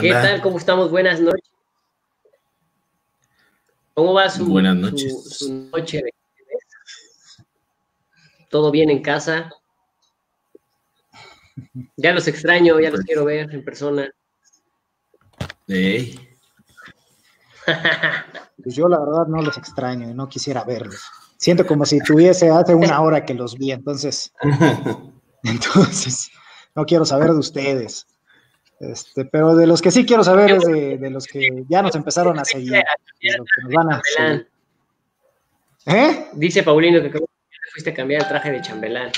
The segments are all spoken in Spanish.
¿Qué, tal? ¿Cómo estamos? Buenas noches. ¿Cómo va su, Buenas noches. su, noche? ¿Todo bien en casa? Ya los extraño, ya los quiero ver en persona. Ey. Pues yo la verdad no los extraño y no quisiera verlos. Siento como si tuviese hace una hora que los vi, entonces, entonces no quiero saber de ustedes. Este, pero de los que sí quiero saber es de, de los que ya nos empezaron a seguir. de los que nos van a seguir. ¿Eh? Dice Paulino que fuiste a cambiar el traje de chambelán.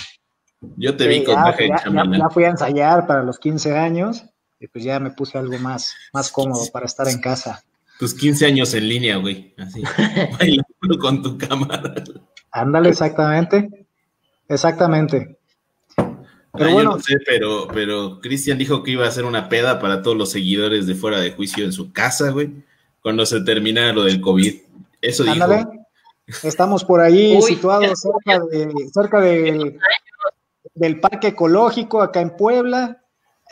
Yo te vi con ya, traje de ya- ya- chambelán. ya fui a ensayar para los 15 años y pues ya me puse algo más, más cómodo para estar en casa. Tus 15 años en línea, güey. Así. Bailando con tu cámara. Ándale, exactamente. Exactamente. Pero Ah, yo bueno, no sé, pero, pero Cristian dijo que iba a hacer una peda para todos los seguidores de fuera de juicio en su casa, güey, cuando se terminara lo del COVID. Eso dijo. ándale. Estamos por ahí Uy, situados cerca, de, cerca del, del parque ecológico acá en Puebla.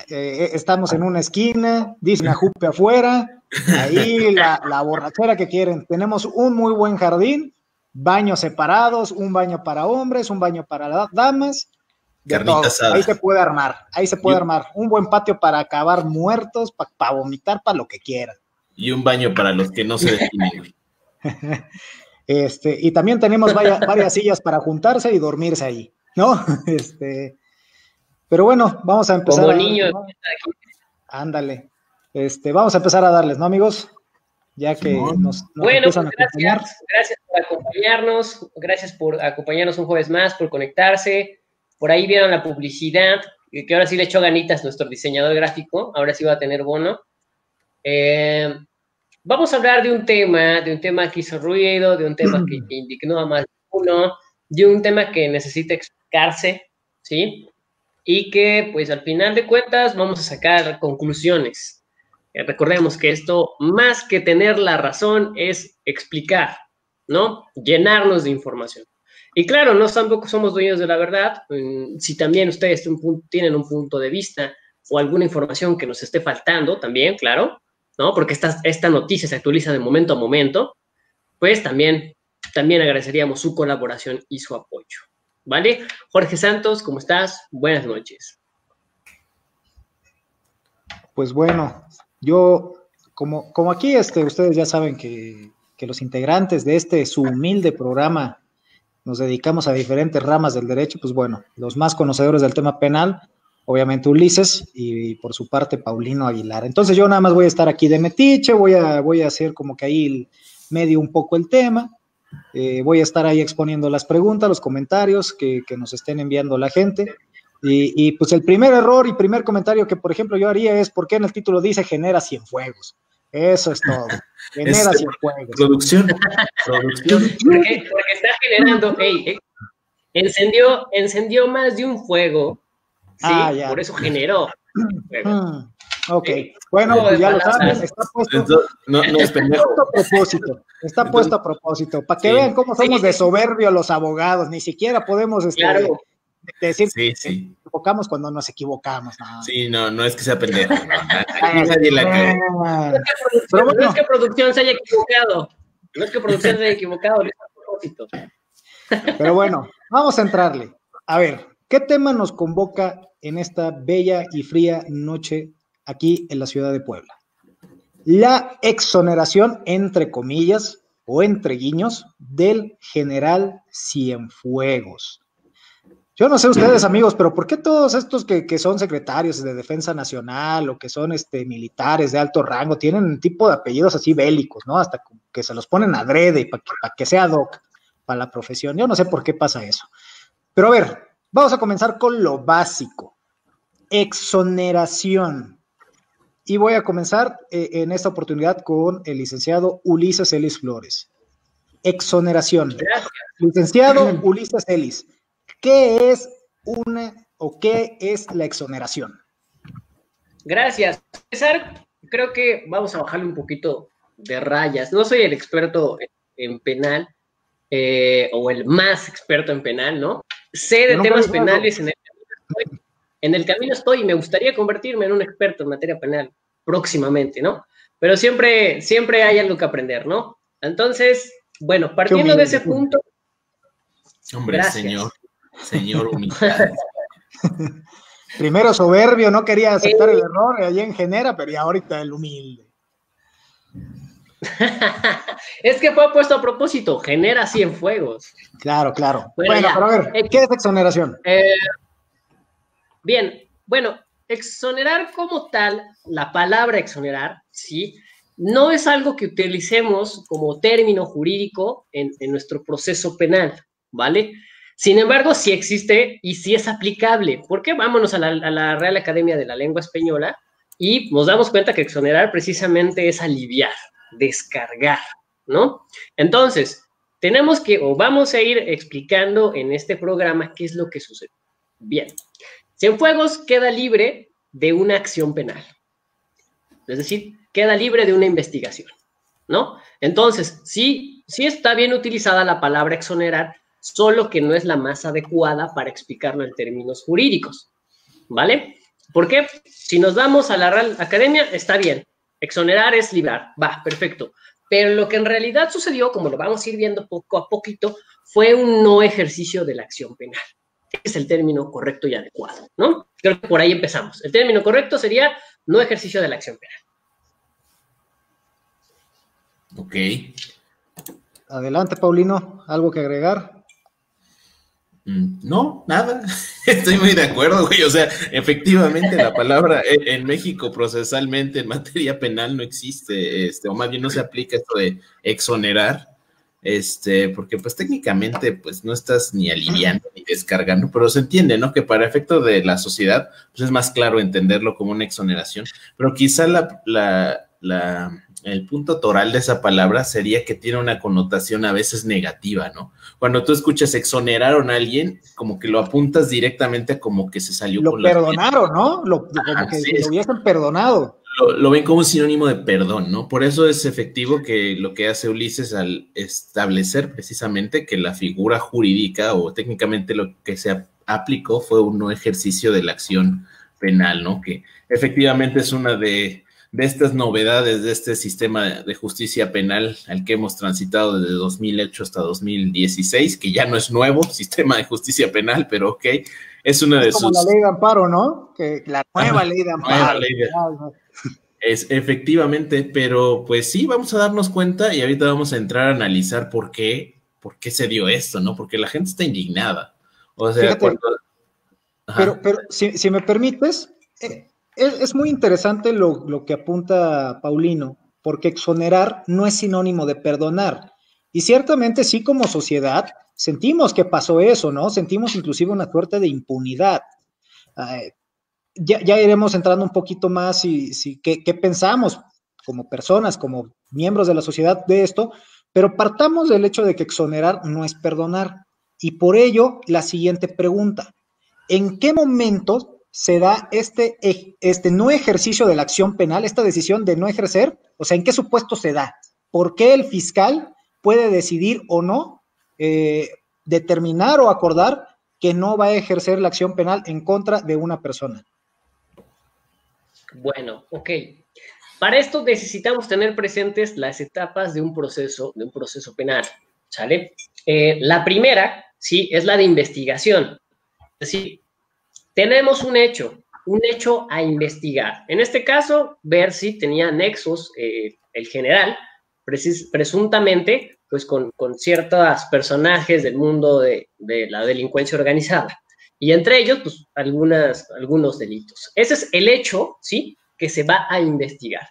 Eh, estamos en una esquina, dice una jupe afuera, ahí la, la borrachera que quieren. Tenemos un muy buen jardín, baños separados, un baño para hombres, un baño para damas. Carnita asada. Ahí se puede armar, ahí se puede armar. Un buen patio para acabar muertos, para vomitar, para lo que quieran. Y un baño para los que no se definen. Este, y también tenemos vaya- varias sillas para juntarse y dormirse ahí, ¿no? Este, pero bueno, vamos a empezar. Como a- niños. ¿no? Ándale. Este, vamos a empezar a darles, ¿no, amigos? Ya que nos, nos Bueno, pues gracias, gracias por acompañarnos, gracias por acompañarnos un jueves más, por conectarse. Por ahí vieron la publicidad, que ahora sí le echó ganitas nuestro diseñador gráfico, ahora sí va a tener bono. Eh, vamos a hablar de un tema, de un tema que hizo ruido, de un tema que, que indignó a más de uno, de un tema que necesita explicarse, ¿sí? Y que, pues, al final de cuentas, vamos a sacar conclusiones. Eh, recordemos que esto, más que tener la razón, es explicar, ¿no? Llenarnos de información. Y claro, no tampoco somos dueños de la verdad. mm, Si también ustedes tienen un punto de vista o alguna información que nos esté faltando, también, claro, ¿no? Porque esta, esta noticia se actualiza de momento a momento, pues también, también agradeceríamos su colaboración y su apoyo. ¿Vale? Jorge Santos, ¿cómo estás? Buenas noches. Pues bueno, yo, como, como aquí este, ustedes ya saben que, que los integrantes de este su humilde programa nos dedicamos a diferentes ramas del derecho, pues bueno, los más conocedores del tema penal, obviamente Ulises y, por su parte Paulino Aguilar. Entonces yo nada más voy a estar aquí de metiche, voy a, voy a hacer como que ahí medio un poco el tema, eh, voy a estar ahí exponiendo las preguntas, los comentarios que, que nos estén enviando la gente. Y, pues el primer error y primer comentario que, por ejemplo, yo haría es por qué en el título dice genera cienfuegos. Eso es todo. Genera Es- cienfuegos. Producción. Producción. Porque, porque está generando, hey, hey, encendió, encendió más de un fuego, ¿sí? Ah, ya. Por eso generó. fuego. Mm, ok. Sí. Bueno, pues ya lo saben. Está puesto, Entonces, no, no puesto a propósito. Está puesto a propósito. Para que Sí. vean cómo somos Sí. de soberbios los abogados. Ni siquiera podemos este, Claro. Decir Sí, que sí. nos equivocamos cuando nos equivocamos. No. Sí, no, no es que sea pendejo. no. Aquí nadie la cae. No es que producción- Pero bueno. no es que producción se haya equivocado. No es que producción se haya equivocado, a propósito. Pero bueno, vamos a entrarle. A ver, ¿qué tema nos convoca en esta bella y fría noche aquí en la ciudad de Puebla? La exoneración, entre comillas, o entre guiños, del general Cienfuegos. Yo no sé ustedes, amigos, pero ¿por qué todos estos que, que son secretarios de Defensa Nacional o que son este, militares de alto rango tienen un tipo de apellidos así bélicos, ¿no? Hasta que se los ponen adrede para que, pa' que sea doc para la profesión. Yo no sé por qué pasa eso. Pero a ver, vamos a comenzar con lo básico. Exoneración. Y voy a comenzar eh, en esta oportunidad con el licenciado Ulises Ellis Flores. Exoneración. Gracias. Licenciado Ulises Ellis, ¿qué es una o qué es la exoneración? Gracias. César, creo que vamos a bajarle un poquito de rayas. No soy el experto en, en penal eh, o el más experto en penal, ¿no? Sé de No, temas no, no. penales en el en el camino estoy y me gustaría convertirme en un experto en materia penal próximamente, ¿no? Pero siempre, siempre hay algo que aprender, ¿no? Entonces, bueno, partiendo de ese punto. Hombre, señor, señor humildad. Primero soberbio, no quería aceptar el error allí en Genera, pero ya ahorita el humilde. es que fue puesto a propósito, genera fuegos. Claro, claro. Bueno, pero a ver, ¿qué es exoneración? Eh, bien, bueno, exonerar como tal, la palabra exonerar, sí, no es algo que utilicemos como término jurídico en, nuestro proceso penal, ¿vale? Sin embargo, sí existe y sí es aplicable. ¿Por qué? Vámonos a la, Real Academia de la Lengua Española y nos damos cuenta que exonerar precisamente es aliviar, descargar, ¿no? Entonces, tenemos que, o vamos a ir explicando en este programa qué es lo que sucede. Bien, Cienfuegos queda libre de una acción penal. Es decir, queda libre de una investigación, ¿no? Entonces, sí, sí está bien utilizada la palabra exonerar, solo que no es la más adecuada para explicarlo en términos jurídicos, ¿vale? ¿Por qué? Si nos vamos a la Real Academia, está bien, Exonerar es librar, va, perfecto. Pero lo que en realidad sucedió, como lo vamos a ir viendo poco a poquito, fue un no ejercicio de la acción penal. Es el término correcto y adecuado, ¿no? Creo que por ahí empezamos. El término correcto sería no ejercicio de la acción penal. Ok. Adelante, Paulino, ¿algo que agregar? Mm, no, nada. Estoy muy de acuerdo, güey. O sea, efectivamente la palabra en México procesalmente en materia penal no existe, este, o más bien no se aplica esto de exonerar, este, porque pues técnicamente pues no estás ni aliviando ni descargando, pero se entiende, ¿no? Que para efecto de la sociedad, pues es más claro entenderlo como una exoneración, pero quizá la, la el punto toral de esa palabra sería que tiene una connotación a veces negativa, ¿no? Cuando tú escuchas exoneraron a alguien, como que lo apuntas directamente como que se salió lo perdonaron, ¿no? Lo, como que lo hubiesen perdonado. Lo, ven como un sinónimo de perdón, ¿no? Por eso es efectivo que lo que hace Ulises al establecer precisamente que la figura jurídica o técnicamente lo que se aplicó fue un no ejercicio de la acción penal, ¿no? Que efectivamente es una de de estas novedades de este sistema de justicia penal al que hemos transitado desde 2008 hasta 2016, que ya no es nuevo, sistema de justicia penal, pero ok, es una de como sus... la ley de amparo, ¿no? Que la nueva ley de amparo. Es efectivamente, pero pues sí, vamos a darnos cuenta y ahorita vamos a entrar a analizar por qué, por qué se dio esto, ¿no? Porque la gente está indignada. O sea, Pero, pero si, si me permites, eh, es, muy interesante lo, que apunta Paulino, porque exonerar no es sinónimo de perdonar. Y ciertamente sí como sociedad sentimos que pasó eso, ¿no? Sentimos inclusive una suerte de impunidad. ya, iremos entrando un poquito más y si, qué, qué pensamos como personas, como miembros de la sociedad de esto, pero partamos del hecho de que exonerar no es perdonar. Y por ello, la siguiente pregunta, ¿en qué momento se da este, este no ejercicio de la acción penal, esta decisión de no ejercer? O sea, ¿en qué supuesto se da? ¿Por qué el fiscal puede decidir o no eh, determinar o acordar que no va a ejercer la acción penal en contra de una persona? Bueno, ok. Para esto necesitamos tener presentes las etapas de un proceso, de un proceso penal, ¿sale? Eh, la primera, sí, es la de investigación. Es decir, tenemos un hecho, un hecho a investigar. En este caso, ver si tenía nexos eh, el general, presuntamente, pues con, ciertos personajes del mundo de, la delincuencia organizada. Y entre ellos, pues algunas, algunos delitos. Ese es el hecho, ¿sí? Que se va a investigar.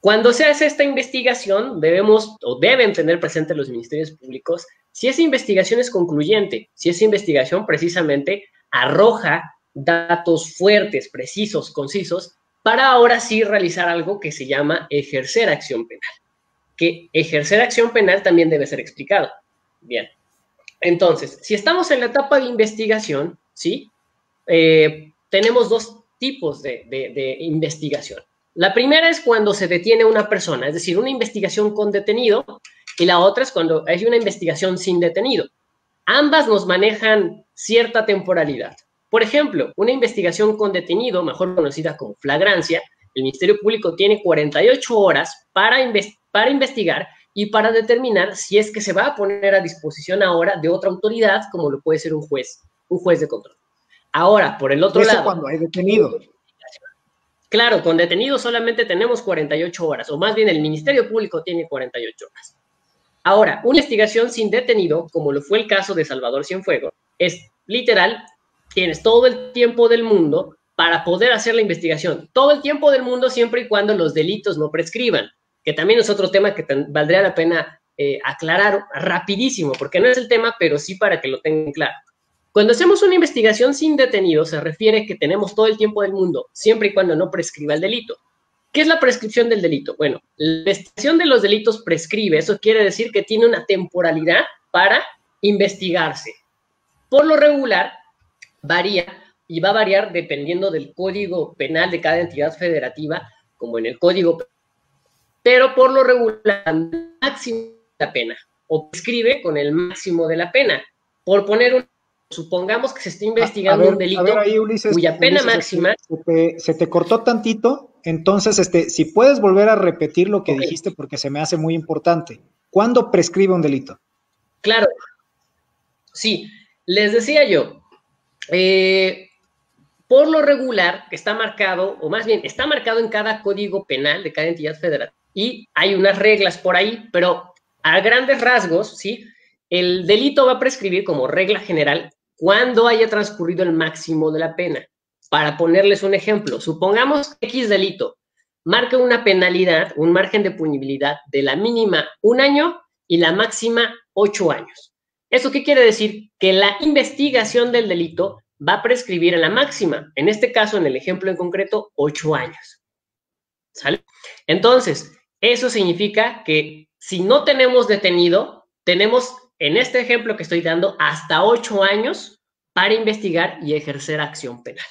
Cuando se hace esta investigación, debemos o deben tener presente los ministerios públicos si esa investigación es concluyente, si esa investigación precisamente arroja datos fuertes, precisos, concisos, para ahora sí realizar algo que se llama ejercer acción penal. Que ejercer acción penal también debe ser explicado. Bien. Entonces, si estamos en la etapa de investigación, ¿sí? Eh, tenemos dos tipos de, de investigación. La primera es cuando se detiene una persona, es decir, una investigación con detenido, y la otra es cuando hay una investigación sin detenido. Ambas nos manejan cierta temporalidad. Por ejemplo, una investigación con detenido, mejor conocida como flagrancia, el Ministerio Público tiene 48 horas para, para investigar y para determinar si es que se va a poner a disposición ahora de otra autoridad, como lo puede ser un juez, un juez de control. Ahora, por el otro Eso lado. cuando hay detenido. Claro, con detenido solamente tenemos 48 horas, o más bien el Ministerio Público tiene 48 horas. Ahora, una investigación sin detenido, como lo fue el caso de Salvador Cienfuegos, es literal, tienes todo el tiempo del mundo para poder hacer la investigación. Todo el tiempo del mundo siempre y cuando los delitos no prescriban, que también es otro tema que valdría la pena eh, aclarar rapidísimo, porque no es el tema, pero sí para que lo tengan claro. Cuando hacemos una investigación sin detenido, se refiere que tenemos todo el tiempo del mundo, siempre y cuando no prescriba el delito. ¿Qué es la prescripción del delito? Bueno, la investigación de los delitos prescribe, eso quiere decir que tiene una temporalidad para investigarse. Por lo regular, varía y va a variar dependiendo del código penal de cada entidad federativa, como en el código, pero por lo regular, máximo de la pena, o prescribe con el máximo de la pena. Por poner un supongamos que se está investigando un delito cuya pena máxima. Se te, cortó tantito, entonces, este, si puedes volver a repetir lo que dijiste, porque se me hace muy importante. ¿Cuándo prescribe un delito? Claro. Sí, les decía yo, eh, por lo regular está marcado, o más bien está marcado en cada código penal de cada entidad federal, y hay unas reglas por ahí, pero a grandes rasgos, ¿sí? El delito va a prescribir como regla general cuando haya transcurrido el máximo de la pena. Para ponerles un ejemplo, supongamos que X delito marca una penalidad, un margen de punibilidad de la mínima un año y la máxima ocho años. ¿Eso qué quiere decir? Que la investigación del delito va a prescribir en la máxima, en este caso, en el ejemplo en concreto, ocho años. ¿Sale? Entonces, eso significa que si no tenemos detenido, tenemos en este ejemplo que estoy dando, hasta ocho años para investigar y ejercer acción penal.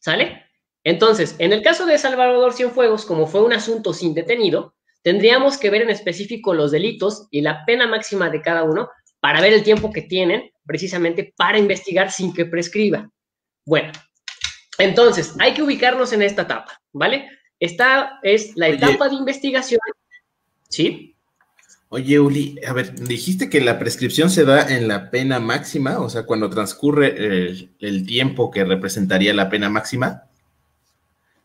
¿Sale? Entonces, en el caso de Salvador Cienfuegos, como fue un asunto sin detenido, tendríamos que ver en específico los delitos y la pena máxima de cada uno para ver el tiempo que tienen precisamente para investigar sin que prescriba. Bueno, entonces hay que ubicarnos en esta etapa, ¿vale? Esta es la etapa de investigación. ¿Sí? Oye, Uli, a ver, dijiste que la prescripción se da en la pena máxima, o sea, cuando transcurre el, tiempo que representaría la pena máxima.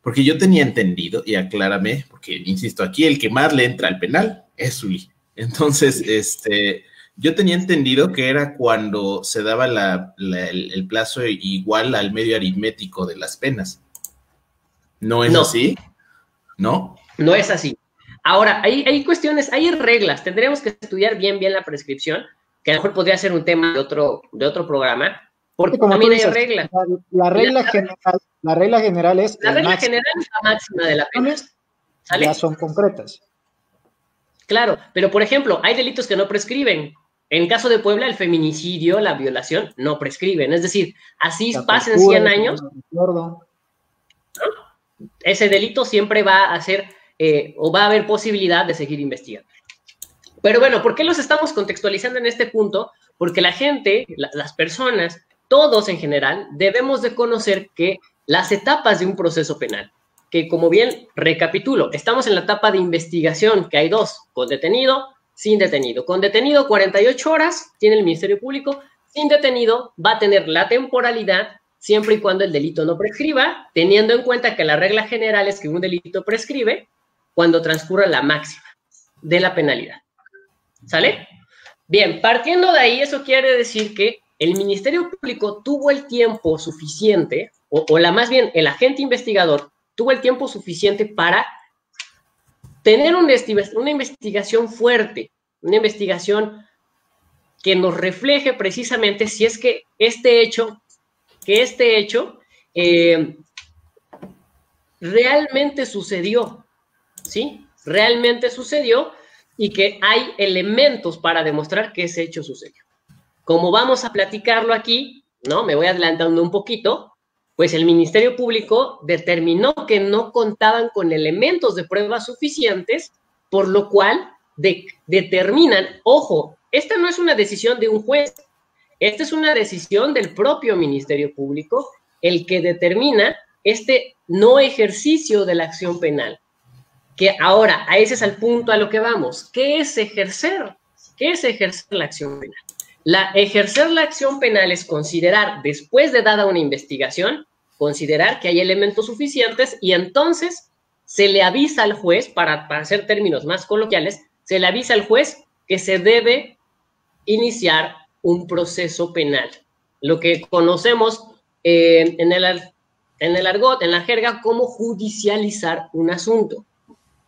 Porque yo tenía entendido, y aclárame, porque insisto, aquí el que más le entra al penal es Uli. Entonces, este, yo tenía entendido que era cuando se daba el, plazo igual al medio aritmético de las penas. ¿No es así? ¿No? No es así. Ahora, hay, hay cuestiones, hay reglas, tendremos que estudiar bien, bien la prescripción, que a lo mejor podría ser un tema de otro, de otro programa, porque también hay reglas. La, regla general, la regla general es... La regla general es la máxima de la pena. Ya son concretas. Claro, pero por ejemplo, hay delitos que no prescriben. En caso de Puebla, el feminicidio, la violación, no prescriben. Es decir, así pasen 100 años, ese delito siempre va a ser eh, o va a haber posibilidad de seguir investigando. Pero bueno, ¿por qué los estamos contextualizando en este punto? Porque la gente, las personas, todos en general, debemos de conocer que las etapas de un proceso penal, que como bien recapitulo, estamos en la etapa de investigación, que hay dos, con detenido, sin detenido. Con detenido 48 horas tiene el Ministerio Público, sin detenido va a tener la temporalidad siempre y cuando el delito no prescriba, teniendo en cuenta que la regla general es que un delito prescribe cuando transcurra la máxima de la penalidad. ¿Sale? Bien, partiendo de ahí, eso quiere decir que el Ministerio Público tuvo el tiempo suficiente, o, la más bien el agente investigador tuvo el tiempo suficiente para tener una, investigación fuerte, una investigación que nos refleje precisamente si es que este hecho, que este hecho eh, realmente sucedió, ¿sí? Realmente sucedió y que hay elementos para demostrar que ese hecho sucedió. Como vamos a platicarlo aquí, ¿no? Me voy adelantando un poquito, pues el Ministerio Público determinó que no contaban con elementos de pruebas suficientes, por lo cual determinan, ojo, esta no es una decisión de un juez, Esta es una decisión del propio Ministerio Público, el que determina este no ejercicio de la acción penal. Que ahora, a ese es el punto a lo que vamos. ¿Qué es ejercer? ¿Qué es ejercer la acción penal? La, ejercer la acción penal es considerar, después de dada una investigación, considerar que hay elementos suficientes y entonces se le avisa al juez, para, hacer términos más coloquiales, se le avisa al juez que se debe iniciar un proceso penal. Lo que conocemos eh, en, el, en el argot, en la jerga, como judicializar un asunto,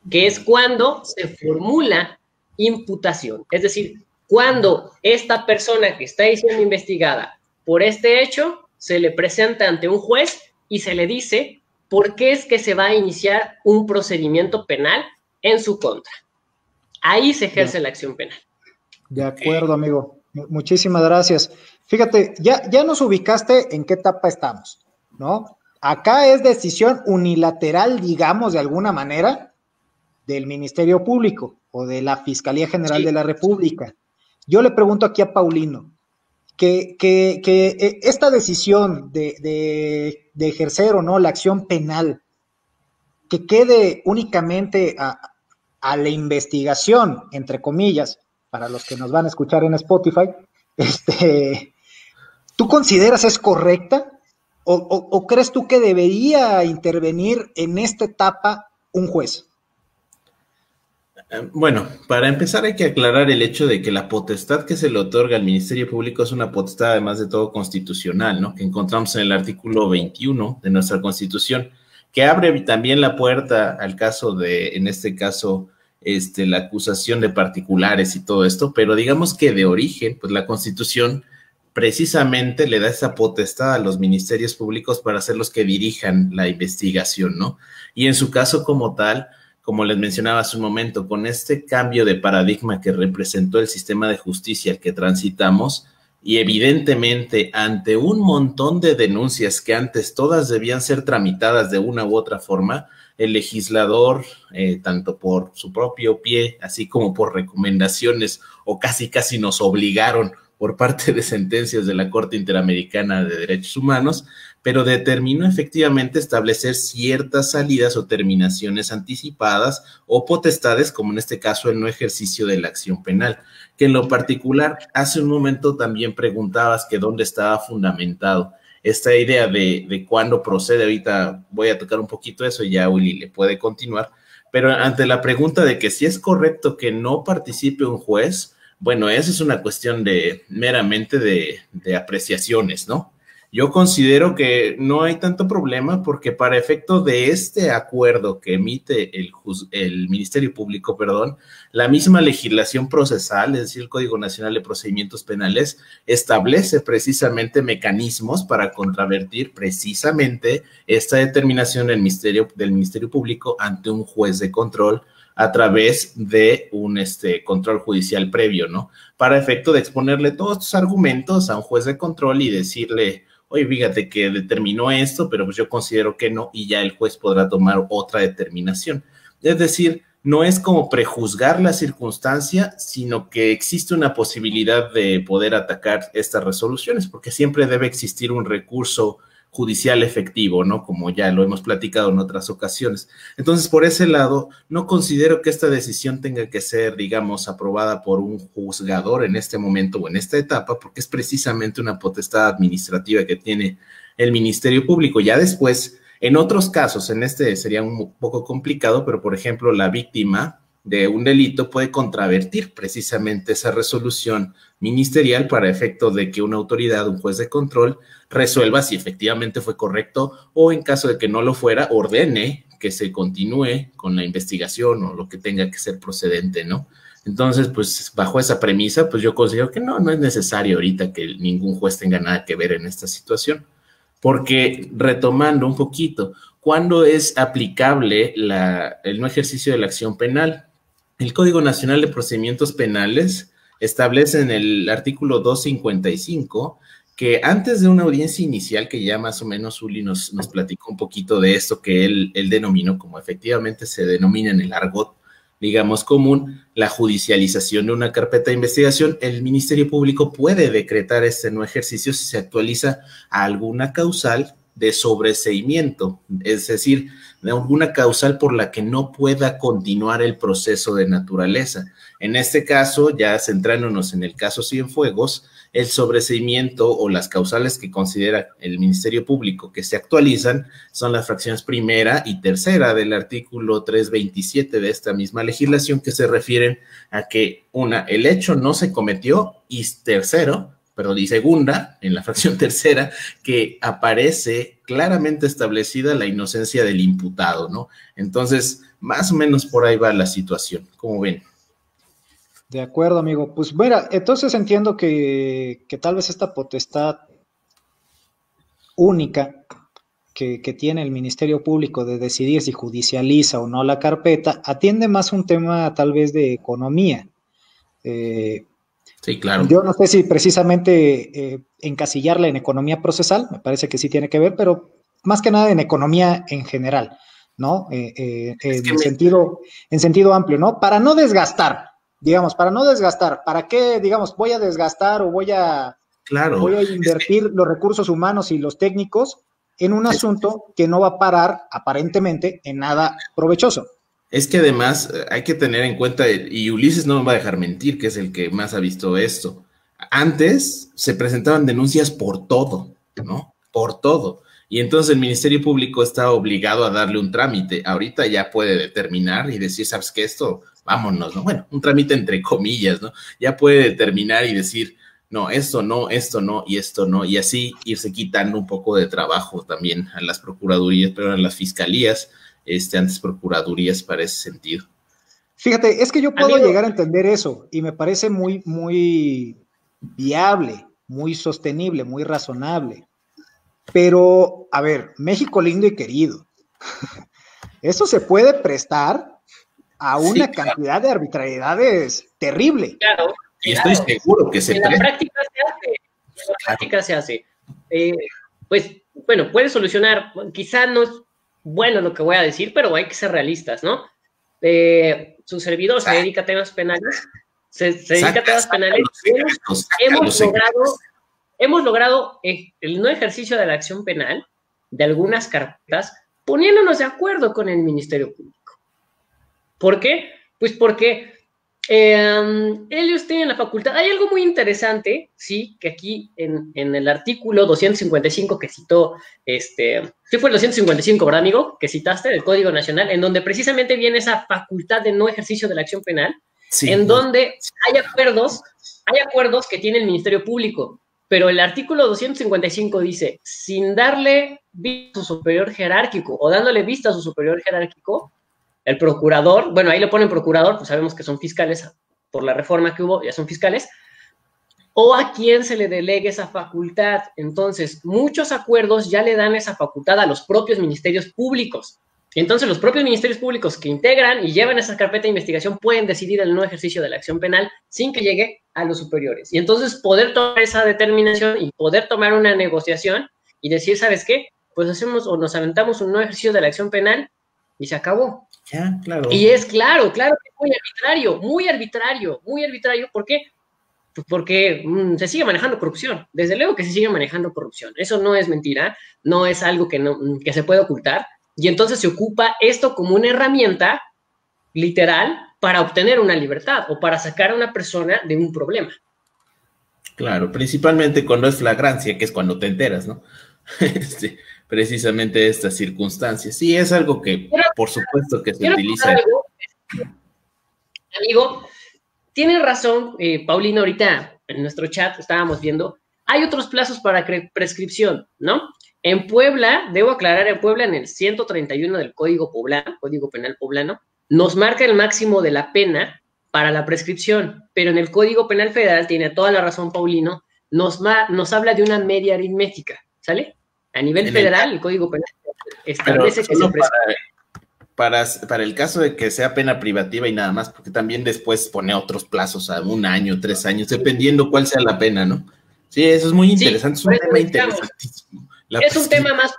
que es cuando se formula imputación. Es decir, cuando esta persona que está siendo investigada por este hecho se le presenta ante un juez y se le dice por qué es que se va a iniciar un procedimiento penal en su contra. Ahí se ejerce la acción penal. De acuerdo, amigo. Muchísimas gracias. Fíjate, ya, ya nos ubicaste en qué etapa estamos, ¿no? Acá es decisión unilateral, digamos, de alguna manera, del Ministerio Público o de la Fiscalía General de la República. Yo le pregunto aquí a Paulino, que, que, eh, esta decisión de, ejercer o no la acción penal, que quede únicamente a, la investigación, entre comillas, para los que nos van a escuchar en Spotify, este, ¿tú consideras es correcta? o, crees tú que debería intervenir en esta etapa un juez? Eh, bueno, para empezar hay que aclarar el hecho de que la potestad que se le otorga al Ministerio Público es una potestad además de todo constitucional, ¿no? Que encontramos en el artículo 21 de nuestra Constitución, que abre también la puerta al caso de, en este caso, este, la acusación de particulares y todo esto, pero digamos que de origen, pues la Constitución precisamente le da esa potestad a los ministerios públicos para ser los que dirijan la investigación, ¿no? Y en su caso como tal, como les mencionaba hace un momento, con este cambio de paradigma que representó el sistema de justicia que transitamos, y evidentemente ante un montón de denuncias que antes todas debían ser tramitadas de una u otra forma, el legislador, eh, tanto por su propio pie, así como por recomendaciones, o casi casi nos obligaron por parte de sentencias de la Corte Interamericana de Derechos Humanos, pero determinó efectivamente establecer ciertas salidas o terminaciones anticipadas o potestades, como en este caso el no ejercicio de la acción penal, que en lo particular hace un momento también preguntabas que dónde estaba fundamentado esta idea de, de cuándo procede, ahorita voy a tocar un poquito eso y ya Willy le puede continuar, pero ante la pregunta de que si es correcto que no participe un juez, bueno, esa es una cuestión de meramente de, de apreciaciones, ¿no? Yo considero que no hay tanto problema porque para efecto de este acuerdo que emite el, Ministerio Público, perdón, la misma legislación procesal, es decir, el Código Nacional de Procedimientos Penales, establece precisamente mecanismos para contravertir precisamente esta determinación del Ministerio, del Ministerio Público ante un juez de control a través de un este, control judicial previo, ¿no? Para efecto de exponerle todos estos argumentos a un juez de control y decirle, oye, fíjate que determinó esto, pero pues yo considero que no, y ya el juez podrá tomar otra determinación. Es decir, no es como prejuzgar la circunstancia, sino que existe una posibilidad de poder atacar estas resoluciones, porque siempre debe existir un recurso judicial efectivo, ¿no? Como ya lo hemos platicado en otras ocasiones. Entonces, por ese lado, no considero que esta decisión tenga que ser, digamos, aprobada por un juzgador en este momento o en esta etapa, porque es precisamente una potestad administrativa que tiene el Ministerio Público. Ya después, en otros casos, en este sería un poco complicado, pero por ejemplo, la víctima de un delito puede contravertir precisamente esa resolución ministerial para efecto de que una autoridad, un juez de control, resuelva si efectivamente fue correcto o en caso de que no lo fuera, ordene que se continúe con la investigación o lo que tenga que ser procedente, ¿no? Entonces, pues bajo esa premisa, pues yo considero que no, no es necesario ahorita que ningún juez tenga nada que ver en esta situación. Porque retomando un poquito, ¿cuándo es aplicable la, el no ejercicio de la acción penal? El Código Nacional de Procedimientos Penales establece en el artículo 255 que antes de una audiencia inicial, que ya más o menos Uli nos, platicó un poquito de esto que él, él denominó como efectivamente se denomina en el argot digamos, común, la judicialización de una carpeta de investigación, el Ministerio Público puede decretar este no ejercicio si se actualiza a alguna causal de sobreseimiento, es decir, de alguna causal por la que no pueda continuar el proceso de naturaleza. En este caso, ya centrándonos en el caso Cienfuegos, el sobreseimiento o las causales que considera el Ministerio Público que se actualizan son las fracciones primera y tercera del artículo 327 de esta misma legislación que se refieren a que una, el hecho no se cometió y tercero, perdón, y segunda, en la fracción tercera, que aparece claramente establecida la inocencia del imputado, ¿no? Entonces, más o menos por ahí va la situación, como ven. De acuerdo, amigo. Pues mira, entonces entiendo que, tal vez esta potestad única que, tiene el Ministerio Público de decidir si judicializa o no la carpeta atiende más un tema tal vez de economía. Eh, sí, claro. Yo no sé si precisamente eh, encasillarla en economía procesal, me parece que sí tiene que ver, pero más que nada en economía en general, ¿no? Eh, en, sentido, en sentido amplio, ¿no? Para no desgastar, digamos, para no desgastar, ¿para qué, digamos, voy a desgastar o voy a, claro, voy a invertir los recursos humanos y los técnicos en un asunto que no va a parar aparentemente en nada provechoso? Es que además eh, hay que tener en cuenta, y Ulises no me va a dejar mentir, que es el que más ha visto esto. Antes se presentaban denuncias por todo, ¿no? Por todo. Y entonces el Ministerio Público está obligado a darle un trámite. Ahorita ya puede determinar y decir, ¿sabes qué? Esto vámonos, ¿no? Bueno, un trámite entre comillas, ¿no? Ya puede determinar y decir, no, esto no, esto no y esto no, y así irse quitando un poco de trabajo también a las procuradurías, pero a las fiscalías, este, antes procuradurías para ese sentido. Fíjate, es que yo puedo llegar a entender eso y me parece muy, muy viable, muy sostenible, muy razonable. Pero, a ver, México lindo y querido, eso se puede prestar a una cantidad de arbitrariedades terrible. Claro. Y estoy seguro que se En la práctica se hace. En la práctica se hace. Eh, pues, bueno, puede solucionar. Quizá no es bueno lo que voy a decir, pero hay que ser realistas, ¿no? Eh, su servidor se dedica a temas penales. Se, dedica a temas penales. hemos, logrado, hemos logrado eh, el no ejercicio de la acción penal de algunas carpetas poniéndonos de acuerdo con el Ministerio Público. ¿Por qué? Pues porque eh, ellos tienen la facultad. Hay algo muy interesante, sí, que aquí en, el artículo 255 que citó, este, sí fue el 255, ¿verdad, amigo? Que citaste del Código Nacional, en donde precisamente viene esa facultad de no ejercicio de la acción penal, en donde hay acuerdos, hay acuerdos que tiene el Ministerio Público, pero el artículo 255 dice, sin darle vista a su superior jerárquico o dándole vista a su superior jerárquico, el procurador, bueno, ahí le ponen procurador, pues sabemos que son fiscales por la reforma que hubo, ya son fiscales, o a quién se le delegue esa facultad. Entonces, muchos acuerdos ya le dan esa facultad a los propios ministerios públicos. Entonces, los propios ministerios públicos que integran y llevan esa carpeta de investigación pueden decidir el no ejercicio de la acción penal sin que llegue a los superiores. Y entonces poder tomar esa determinación y poder tomar una negociación y decir, ¿sabes qué? Pues hacemos o nos aventamos un no ejercicio de la acción penal y se acabó. Ya, claro. Y es claro, claro que es muy arbitrario, muy arbitrario, muy arbitrario. ¿Por qué? Pues porque mm, se sigue manejando corrupción. Desde luego que se sigue manejando corrupción. Eso no es mentira, no es algo que, no, que se puede ocultar. Y entonces se ocupa esto como una herramienta literal para obtener una libertad o para sacar a una persona de un problema. Claro, principalmente cuando es flagrancia, que es cuando te enteras, ¿no? Este, precisamente estas circunstancias. Sí, es algo que, por supuesto, que se utiliza. amigo, tiene razón, eh, Paulina, ahorita en nuestro chat estábamos viendo, hay otros plazos para prescripción, ¿no? En Puebla, debo aclarar, en Puebla, en el 131 del Código Poblano, Código Penal Poblano, nos marca el máximo de la pena para la prescripción, pero en el Código Penal Federal, tiene toda la razón Paulino, nos, nos habla de una media aritmética, ¿sale? A nivel federal, el, Código Penal establece que se para, para, el caso de que sea pena privativa y nada más, porque también después pone otros plazos a un año, tres años, dependiendo cuál sea la pena, ¿no? Sí, eso es muy interesante, es un tema interesantísimo. es un tema más,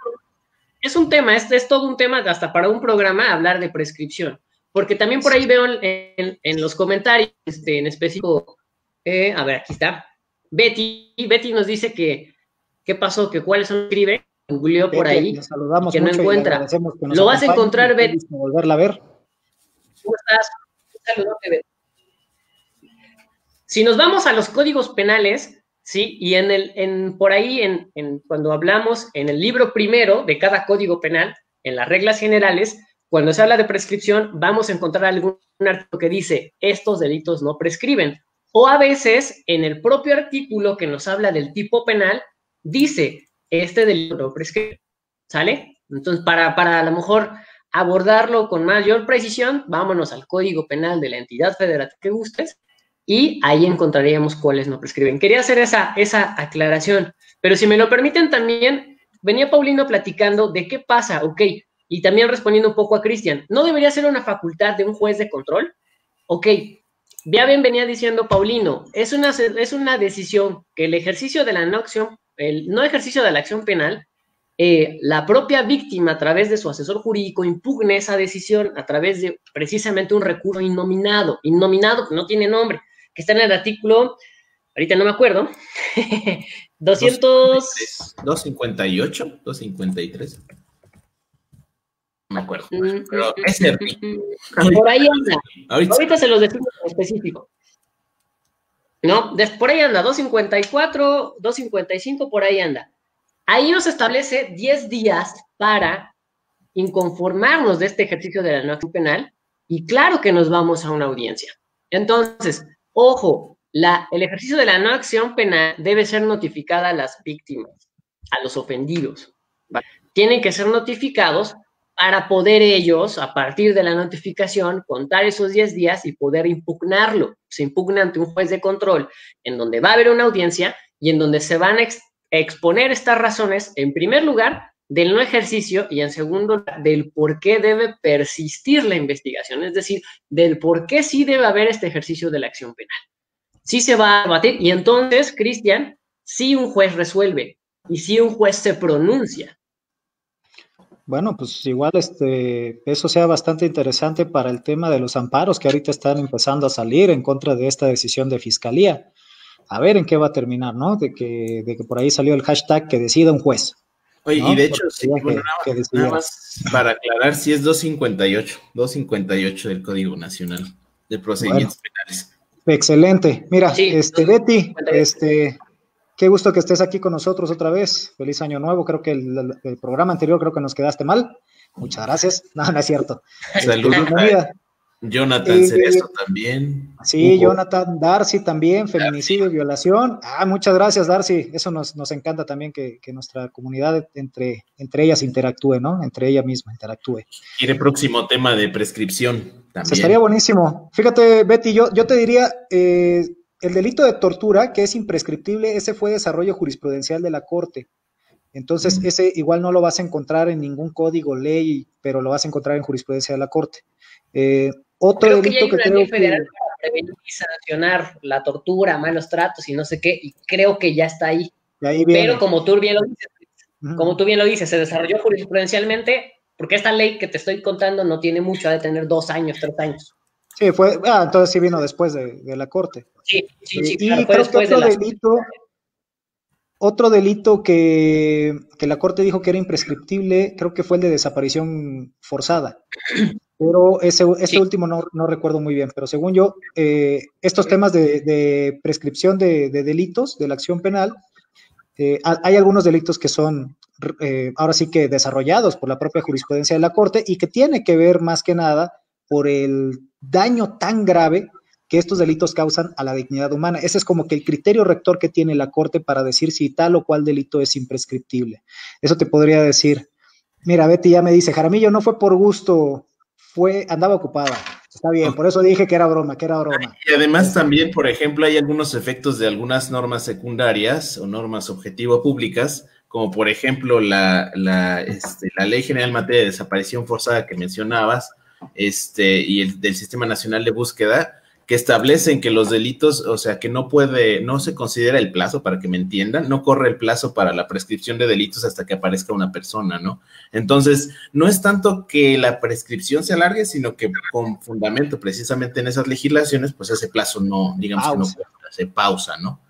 es un tema, es, es todo un tema hasta para un programa hablar de prescripción, porque también por ahí veo en, los comentarios, este, en específico, eh, a ver, aquí está, Betty, Betty nos dice que, ¿qué pasó? Que cuáles son escribe, googleó por ahí, saludamos que no encuentra. Lo vas a encontrar, Betty. Volverla a ver. ¿Cómo estás? Betty. Si nos vamos a los códigos penales, ¿sí? Y en el, en, por ahí, en, en, cuando hablamos en el libro primero de cada código penal, en las reglas generales, cuando se habla de prescripción, vamos a encontrar algún artículo que dice, estos delitos no prescriben. O a veces, en el propio artículo que nos habla del tipo penal, dice, este delito no prescribe. ¿Sale? Entonces, para, para a lo mejor abordarlo con mayor precisión, vámonos al Código Penal de la entidad federativa que gustes y ahí encontraríamos cuáles no prescriben. Quería hacer esa, esa aclaración, pero si me lo permiten también, venía Paulino platicando de qué pasa, ok, y también respondiendo un poco a Cristian, ¿no debería ser una facultad de un juez de control? Ok, ya bien venía diciendo Paulino, es una, es una decisión que el ejercicio de la no el no ejercicio de la acción penal, eh, la propia víctima a través de su asesor jurídico impugne esa decisión a través de precisamente un recurso innominado, innominado no tiene nombre, que está en el artículo, ahorita no me acuerdo, 200... 258, 253. No me acuerdo, pero es. Mm, por ahí anda. Ahorita, se los decimos en específico. ¿No? por ahí anda, 254, 255, por ahí anda. Ahí nos establece 10 días para inconformarnos de este ejercicio de la norma penal y claro que nos vamos a una audiencia. Entonces, Ojo, el ejercicio de la no acción penal debe ser notificada a las víctimas, a los ofendidos. Tienen que ser notificados para poder ellos, a partir de la notificación, contar esos 10 días y poder impugnarlo. Se impugna ante un juez de control, en donde va a haber una audiencia y en donde se van a exponer estas razones, en primer lugar, del no ejercicio y en segundo del por qué debe persistir la investigación, es decir, del por qué sí debe haber este ejercicio de la acción penal. Sí se va a debatir y entonces, Cristian, sí un juez resuelve y sí un juez se pronuncia. Bueno, pues igual este, eso sea bastante interesante para el tema de los amparos que ahorita están empezando a salir en contra de esta decisión de fiscalía. A ver en qué va a terminar, ¿no? De que, de que por ahí salió el hashtag que decida un juez. Oye, y de hecho, sí, nada, más, para aclarar, si es 258, 258 del Código Nacional de Procedimientos Penales. Excelente. Mira, este Betty, este, qué gusto que estés aquí con nosotros otra vez. Feliz año nuevo. Creo que el, programa anterior creo que nos quedaste mal. Muchas gracias. No, no es cierto. Saludos. Jonathan Cerezo también. Sí, Jonathan, Darcy también, feminicidio, y violación. Ah, muchas gracias, Darcy. Eso nos, nos encanta también que, nuestra comunidad entre, entre ellas interactúe, ¿no? Entre ella misma interactúe. Quiere próximo tema de prescripción también. estaría buenísimo. Fíjate, Betty, yo, yo te diría, eh, el delito de tortura, que es imprescriptible, ese fue desarrollo jurisprudencial de la Corte. Entonces, ese igual no lo vas a encontrar en ningún código, ley, pero lo vas a encontrar en jurisprudencia de la Corte. Eh, otro creo delito que, hay una ley federal para prevenir y sancionar la tortura, malos tratos y no sé qué, y creo que ya está ahí. Pero como tú bien lo dices, como tú bien lo dices, se desarrolló jurisprudencialmente, porque esta ley que te estoy contando no tiene mucho, ha de tener dos años, tres años. Sí, fue, ah, entonces sí vino después de, la corte. Sí, sí, sí. y creo que otro delito, otro delito que, que, la corte dijo que era imprescriptible, creo que fue el de desaparición forzada. Pero ese, este último no, no, recuerdo muy bien, pero según yo, eh, estos temas de, prescripción de, delitos, de la acción penal, eh, hay algunos delitos que son eh, ahora sí que desarrollados por la propia jurisprudencia de la Corte y que tiene que ver más que nada por el daño tan grave que estos delitos causan a la dignidad humana. Ese es como que el criterio rector que tiene la Corte para decir si tal o cual delito es imprescriptible. Eso te podría decir, mira, Betty ya me dice, Jaramillo, no fue por gusto fue, andaba ocupada. Está bien, por eso dije que era broma, que era broma. Y además también, por ejemplo, hay algunos efectos de algunas normas secundarias o normas objetivo públicas, como por ejemplo la, la, este, la Ley General en materia de desaparición forzada que mencionabas, este, y el del Sistema Nacional de Búsqueda, que establecen que los delitos, o sea, que no puede, no se considera el plazo, para que me entiendan, no corre el plazo para la prescripción de delitos hasta que aparezca una persona, ¿no? Entonces, no es tanto que la prescripción se alargue, sino que con fundamento precisamente en esas legislaciones, pues ese plazo no, digamos que no se pausa, ¿no?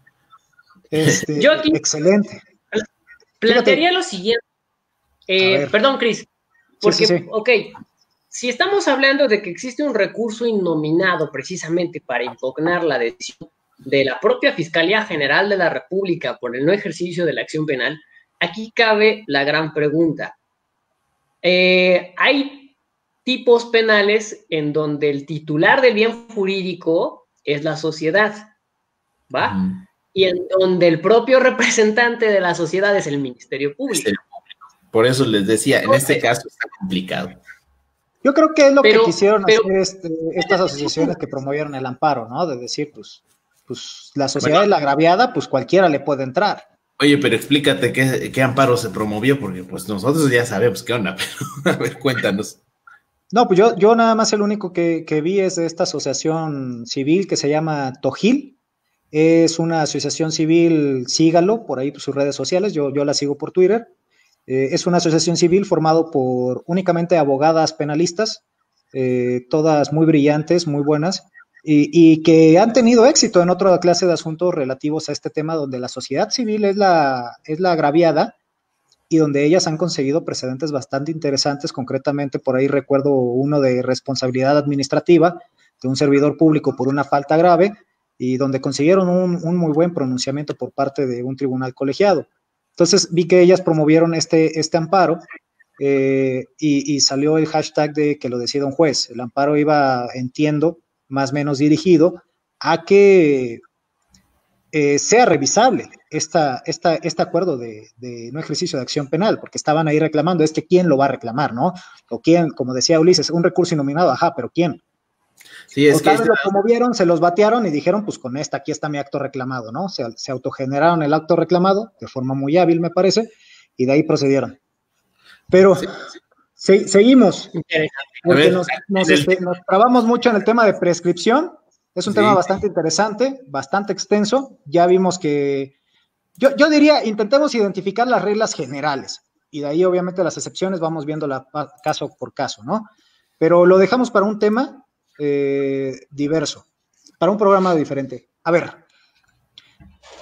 Este, Yo aquí excelente. Plantearía lo siguiente. Eh, perdón, Cris, porque, ok, si estamos hablando de que existe un recurso innominado precisamente para impugnar la decisión de la propia Fiscalía General de la República por el no ejercicio de la acción penal, aquí cabe la gran pregunta. Eh, hay tipos penales en donde el titular del bien jurídico es la sociedad, ¿va? Y en donde el propio representante de la sociedad es el Ministerio Público. Por eso les decía, en este caso está complicado. Yo creo que es lo que quisieron hacer este, estas asociaciones que promovieron el amparo, ¿no? De decir, pues, pues la sociedad es la agraviada, pues cualquiera le puede entrar. Oye, pero explícate qué, amparo se promovió, porque pues nosotros ya sabemos qué onda, pero a ver, cuéntanos. No, pues yo, yo nada más el único que, que vi es de esta asociación civil que se llama Tojil. Es una asociación civil, sígalo por ahí por sus redes sociales, yo, yo la sigo por Twitter. Eh, es una asociación civil formado por únicamente abogadas penalistas, eh, todas muy brillantes, muy buenas, y, que han tenido éxito en otra clase de asuntos relativos a este tema, donde la sociedad civil es la, es la agraviada y donde ellas han conseguido precedentes bastante interesantes. Concretamente, por ahí recuerdo uno de responsabilidad administrativa de un servidor público por una falta grave y donde consiguieron un muy buen pronunciamiento por parte de un tribunal colegiado. Entonces vi que ellas promovieron este, este amparo eh, y, salió el hashtag de que lo decida un juez. El amparo iba, entiendo, más o menos dirigido a que eh, sea revisable esta, este acuerdo de, no ejercicio de acción penal, porque estaban ahí reclamando, es que quién lo va a reclamar, ¿no? O quién, como decía Ulises, un recurso inominado, ajá, pero ¿quién? Sí, es que lo promovieron, se los batearon y dijeron, pues con esta, aquí está mi acto reclamado, ¿no? Se, se autogeneraron el acto reclamado de forma muy hábil, me parece, y de ahí procedieron. Pero seguimos, porque nos, este, nos, trabamos mucho en el tema de prescripción. Es un tema bastante interesante, bastante extenso. Ya vimos que, yo, yo diría, intentemos identificar las reglas generales y de ahí obviamente las excepciones vamos viendo la, caso por caso, ¿no? Pero lo dejamos para un tema eh, diverso, para un programa diferente. A ver,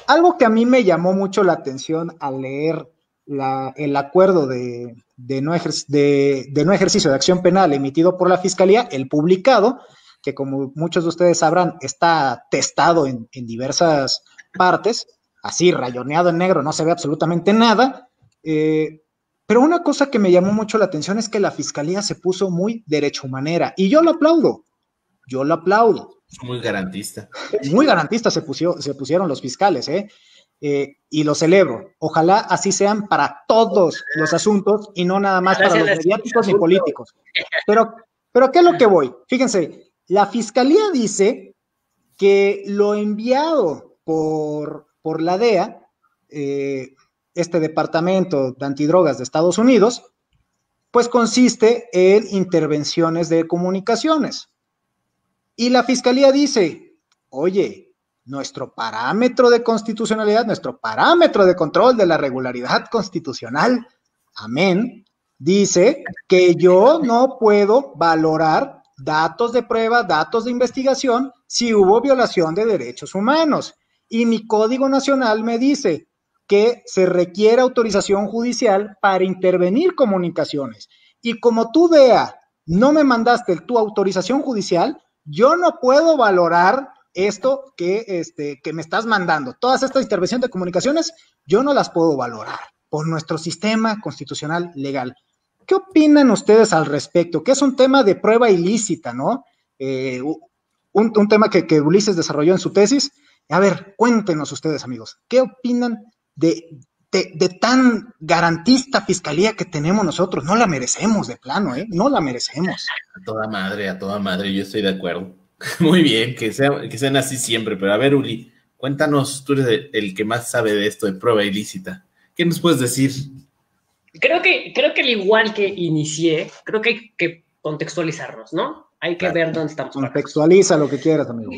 algo que a mí me llamó mucho la atención al leer el acuerdo de, no de, no ejercicio de acción penal emitido por la Fiscalía, el publicado, que como muchos de ustedes sabrán, está testado en, diversas partes, así rayoneado en negro, no se ve absolutamente nada. Eh, pero una cosa que me llamó mucho la atención es que la fiscalía se puso muy derecho manera y yo lo aplaudo yo lo aplaudo. Muy garantista. Muy garantista se, se pusieron los fiscales, ¿eh? ¿eh? Y lo celebro. Ojalá así sean para todos los asuntos y no nada más para los mediáticos y políticos. Pero, pero ¿qué es lo que voy? Fíjense, la fiscalía dice que lo enviado por, por la DEA, eh, este departamento de antidrogas de Estados Unidos, pues consiste en intervenciones de comunicaciones. Y la fiscalía dice, oye, nuestro parámetro de constitucionalidad, nuestro parámetro de control de la regularidad constitucional, amén, dice que yo no puedo valorar datos de prueba, datos de investigación, si hubo violación de derechos humanos. Y mi Código Nacional me dice que se requiere autorización judicial para intervenir comunicaciones. Y como tú, DEA, no me mandaste tu autorización judicial, yo no puedo valorar esto que, este, que me estás mandando. Todas estas intervenciones de comunicaciones, yo no las puedo valorar por nuestro sistema constitucional legal. ¿Qué opinan ustedes al respecto? Que es un tema de prueba ilícita, ¿no? Eh, un, tema que, que Ulises desarrolló en su tesis. A ver, cuéntenos ustedes, amigos, ¿qué opinan de, de, tan garantista fiscalía que tenemos nosotros. No la merecemos de plano, ¿eh? No la merecemos. A toda madre, a toda madre, yo estoy de acuerdo. Muy bien, que, sea, que sean así siempre, pero a ver, Uli, cuéntanos, tú eres el, que más sabe de esto de prueba ilícita. ¿Qué nos puedes decir? Creo que, creo que al igual que inicié, creo que hay que contextualizarnos, ¿no? Hay que ver dónde estamos. Contextualiza lo que quieras, amigo.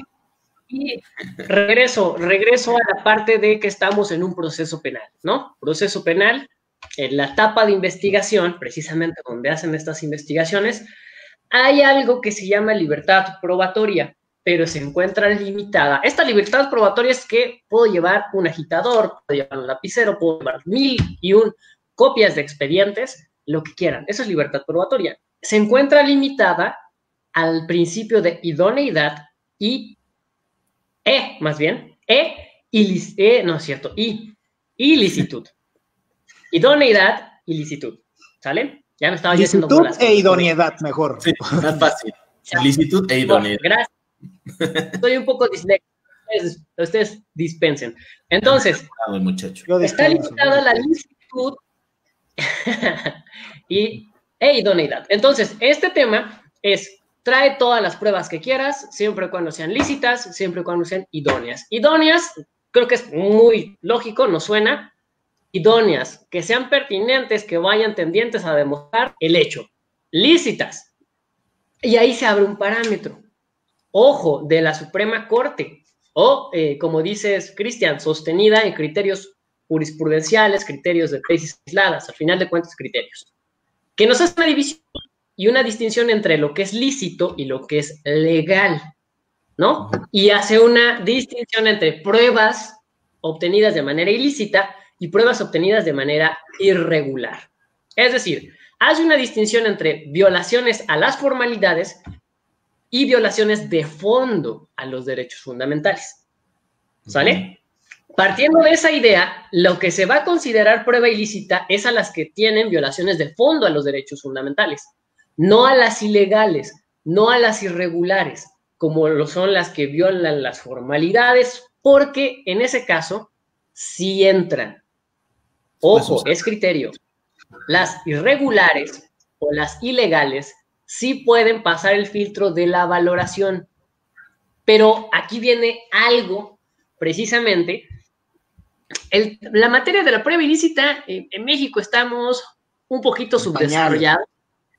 Y regreso, regreso a la parte de que estamos en un proceso penal, ¿no? Proceso penal, en la etapa de investigación, precisamente donde hacen estas investigaciones, hay algo que se llama libertad probatoria, pero se encuentra limitada. Esta libertad probatoria es que puedo llevar un agitador, puedo llevar un lapicero, puedo llevar mil y un copias de expedientes, lo que quieran. Eso es libertad probatoria. Se encuentra limitada al principio de idoneidad y E, más bien, E, e no es cierto, I, ilicitud. Idoneidad, ilicitud. ¿Sale? Ya me estaba diciendo bolas. e idoneidad, mejor. Sí, más fácil. Ilicitud e idoneidad. gracias. Estoy un poco disléxico. Ustedes, dispensen. Entonces, está limitada la licitud y, e idoneidad. Entonces, este tema es trae todas las pruebas que quieras, siempre y cuando sean lícitas, siempre y cuando sean idóneas. Idóneas, creo que es muy lógico, no suena. Idóneas, que sean pertinentes, que vayan tendientes a demostrar el hecho. Lícitas. Y ahí se abre un parámetro. Ojo, de la Suprema Corte. O, eh, como dices, Cristian, sostenida en criterios jurisprudenciales, criterios de tesis aisladas, al final de cuentas, criterios. Que nos hace una división y una distinción entre lo que es lícito y lo que es legal, ¿no? Y hace una distinción entre pruebas obtenidas de manera ilícita y pruebas obtenidas de manera irregular. Es decir, hace una distinción entre violaciones a las formalidades y violaciones de fondo a los derechos fundamentales. ¿Sale? Partiendo de esa idea, lo que se va a considerar prueba ilícita es a las que tienen violaciones de fondo a los derechos fundamentales no a las ilegales, no a las irregulares, como lo son las que violan las formalidades, porque en ese caso sí entran. Ojo, es criterio. Las irregulares o las ilegales sí pueden pasar el filtro de la valoración. Pero aquí viene algo, precisamente, la materia de la prueba ilícita, en México estamos un poquito subdesarrollados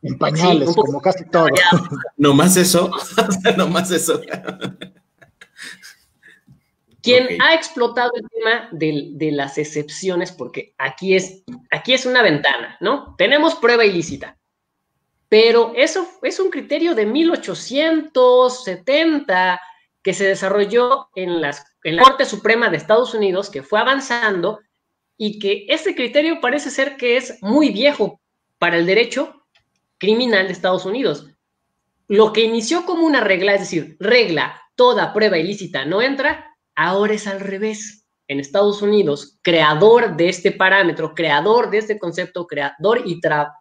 en pañales, como casi todo. No más eso, no más eso. Quien ha explotado el tema de, las excepciones, porque aquí es, aquí es una ventana, ¿no? Tenemos prueba ilícita, pero eso es un criterio de 1870 que se desarrolló en, las, en la Corte Suprema de Estados Unidos, que fue avanzando y que ese criterio parece ser que es muy viejo para el derecho criminal de Estados Unidos. Lo que inició como una regla, es decir, regla, toda prueba ilícita no entra, ahora es al revés. En Estados Unidos, creador de este parámetro, creador de este concepto, creador y, tra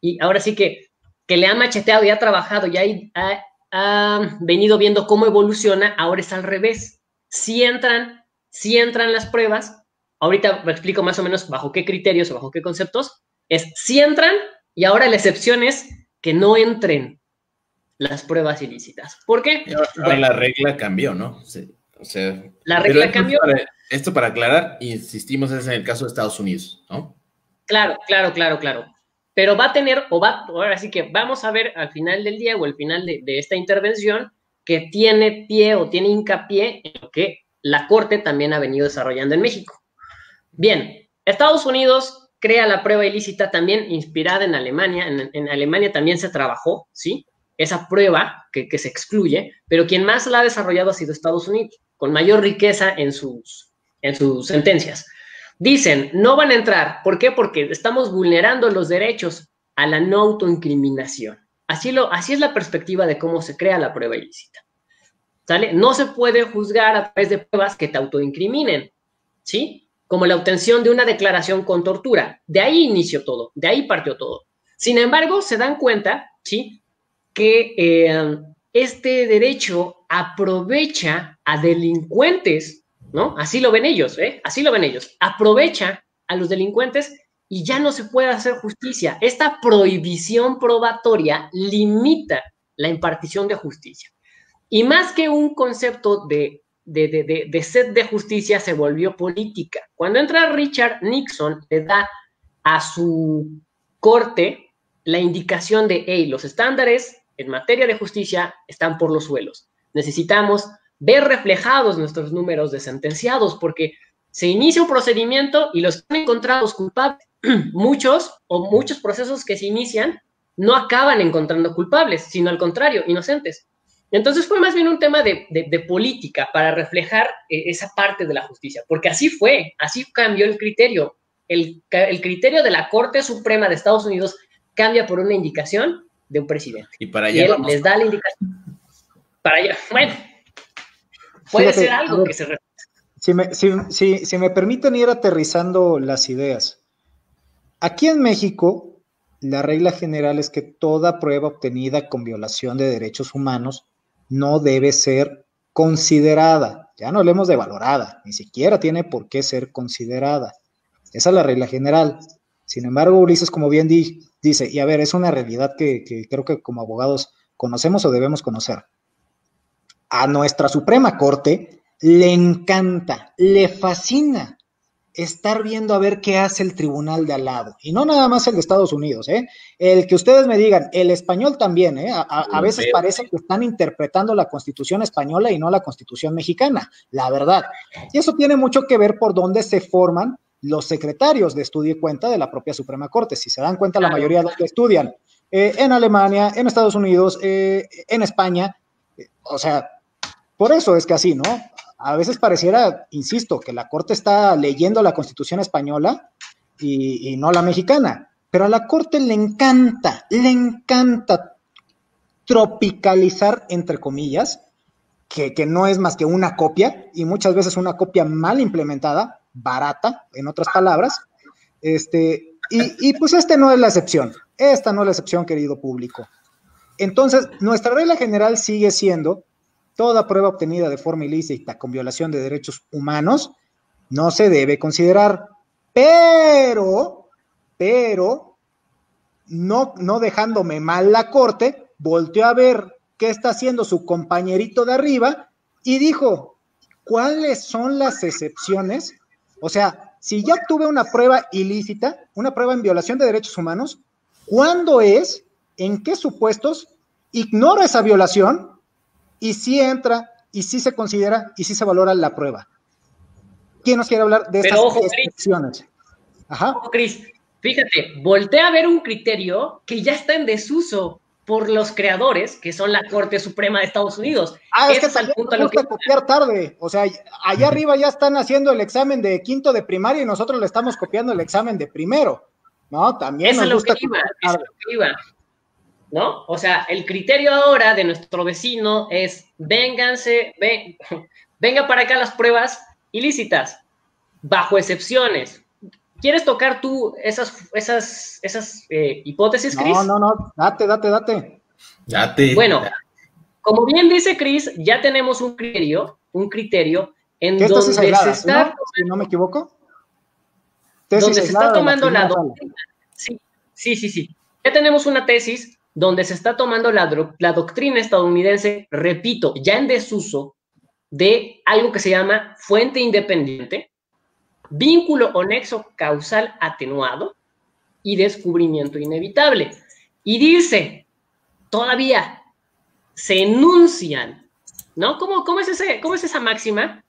y ahora sí que, que le ha macheteado y ha trabajado y ha, ha venido viendo cómo evoluciona, ahora es al revés. Si entran, si entran las pruebas, ahorita me explico más o menos bajo qué criterios o bajo qué conceptos, es si entran, y ahora la excepción es que no entren las pruebas ilícitas. ¿Por qué? la regla cambió, ¿no? o sea, la regla cambió. esto para aclarar, insistimos, es en el caso de Estados Unidos, ¿no? Claro, claro, claro, claro. Pero va a tener, o va, ahora sí que vamos a ver al final del día o al final de, de esta intervención que tiene pie o tiene hincapié en lo que la Corte también ha venido desarrollando en México. Bien, Estados Unidos crea la prueba ilícita también inspirada en Alemania. En, Alemania también se trabajó, ¿sí? Esa prueba que, se excluye, pero quien más la ha desarrollado ha sido Estados Unidos, con mayor riqueza en sus, en sus sentencias. Dicen, no van a entrar. ¿Por qué? Porque estamos vulnerando los derechos a la no autoincriminación. Así, lo, así es la perspectiva de cómo se crea la prueba ilícita. ¿Sale? No se puede juzgar a través de pruebas que te autoincriminen, ¿sí? Como la obtención de una declaración con tortura. De ahí inició todo, de ahí partió todo. Sin embargo, se dan cuenta, ¿sí? Que eh, este derecho aprovecha a delincuentes, ¿no? Así lo ven ellos, ¿eh? Así lo ven ellos. Aprovecha a los delincuentes y ya no se puede hacer justicia. Esta prohibición probatoria limita la impartición de justicia. Y más que un concepto de de, de, sed de justicia se volvió política. Cuando entra Richard Nixon, le da a su corte la indicación de, hey, los estándares en materia de justicia están por los suelos. Necesitamos ver reflejados nuestros números de sentenciados porque se inicia un procedimiento y los encontrados culpables, muchos o muchos procesos que se inician no acaban encontrando culpables, sino al contrario, inocentes. Entonces fue más bien un tema de, política para reflejar eh, esa parte de la justicia, porque así fue, así cambió el criterio. El, criterio de la Corte Suprema de Estados Unidos cambia por una indicación de un presidente. Y para allá. él les da la indicación. Para allá. Bueno, puede ser algo que se si me, si me permiten ir aterrizando las ideas. Aquí en México, la regla general es que toda prueba obtenida con violación de derechos humanos no debe ser considerada. Ya no hablemos de valorada, ni siquiera tiene por qué ser considerada. Esa es la regla general. Sin embargo, Ulises, como bien dice, y a ver, es una realidad que creo que como abogados conocemos o debemos conocer. A nuestra Suprema Corte le encanta, le fascina estar viendo a ver qué hace el tribunal de al lado. Y no nada más el de Estados Unidos, ¿eh? El que ustedes me digan, el español también, ¿eh? A, veces parece que están interpretando la constitución española y no la constitución mexicana, la verdad. Y eso tiene mucho que ver por dónde se forman los secretarios de estudio y cuenta de la propia Suprema Corte. Si se dan cuenta, la mayoría de los que estudian eh, en Alemania, en Estados Unidos, eh, en España, eh, o sea, por eso es que así, ¿no? A veces pareciera, insisto, que la Corte está leyendo la Constitución española y, no la mexicana, pero a la Corte le encanta, le encanta tropicalizar, entre comillas, que, no es más que una copia y muchas veces una copia mal implementada, barata, en otras palabras. Este, y, y, pues este no es la excepción. Esta no es la excepción, querido público. Entonces, nuestra regla general sigue siendo Toda prueba obtenida de forma ilícita con violación de derechos humanos no se debe considerar, pero, pero, no, no dejándome mal la corte, volteó a ver qué está haciendo su compañerito de arriba y dijo, ¿cuáles son las excepciones? O sea, si ya tuve una prueba ilícita, una prueba en violación de derechos humanos, ¿cuándo es? ¿En qué supuestos? Ignoro esa violación y sí entra, y sí se considera, y sí se valora la prueba. ¿Quién nos quiere hablar de estas excepciones? Ajá. Cris, fíjate, voltea a ver un criterio que ya está en desuso por los creadores, que son la Corte Suprema de Estados Unidos. Ah, es que es punto lo que copiar tarde. O sea, allá arriba ya están haciendo el examen de quinto de primaria y nosotros le estamos copiando el examen de primero. ¿No? También nos gusta que iba, ¿no? O sea, el criterio ahora de nuestro vecino es, vénganse, ven, venga para acá las pruebas ilícitas, bajo excepciones. ¿Quieres tocar tú esas, esas, esas eh, hipótesis, Cris? No, no, no, date, date, date. Date. Bueno, como bien dice Cris, ya tenemos un criterio, un criterio en donde se está... Si no me equivoco. donde se está tomando la, la doctrina. Sí, sí, sí, sí. Ya tenemos una tesis donde se está tomando la, doctrina estadounidense, repito, ya en desuso, de algo que se llama fuente independiente, vínculo o nexo causal atenuado y descubrimiento inevitable. Y dice, todavía se enuncian, ¿no? ¿Cómo, cómo, es, ese, cómo es esa máxima?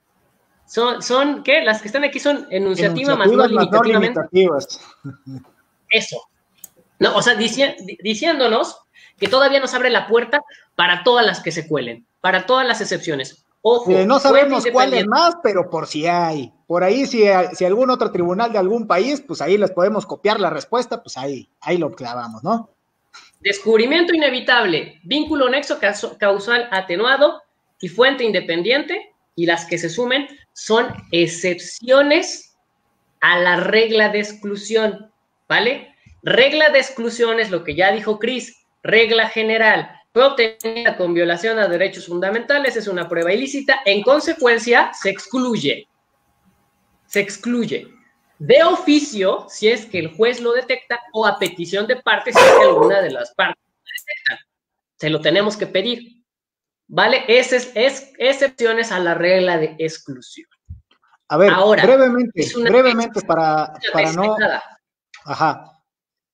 Son, son, ¿qué? Las que están aquí son enunciativas, más no limitativamente. Eso, no, o sea, diciéndonos que todavía nos abre la puerta para todas las que se cuelen, para todas las excepciones. Ojo, eh, no sabemos cuáles más, pero por si hay. Por ahí, si, si algún otro tribunal de algún país, pues ahí les podemos copiar la respuesta, pues ahí, ahí lo clavamos, ¿no? Descubrimiento inevitable, vínculo nexo causal atenuado y fuente independiente, y las que se sumen son excepciones a la regla de exclusión, ¿vale? Regla de exclusión es lo que ya dijo Cris. Regla general. Fue obtenida con violación a derechos fundamentales, es una prueba ilícita. En consecuencia, se excluye. Se excluye. De oficio, si es que el juez lo detecta, o a petición de parte, si es que alguna de las partes lo detecta. Se lo tenemos que pedir. ¿Vale? Ese es, excepciones a la regla de exclusión. A ver, brevemente, brevemente para, para no. Ajá.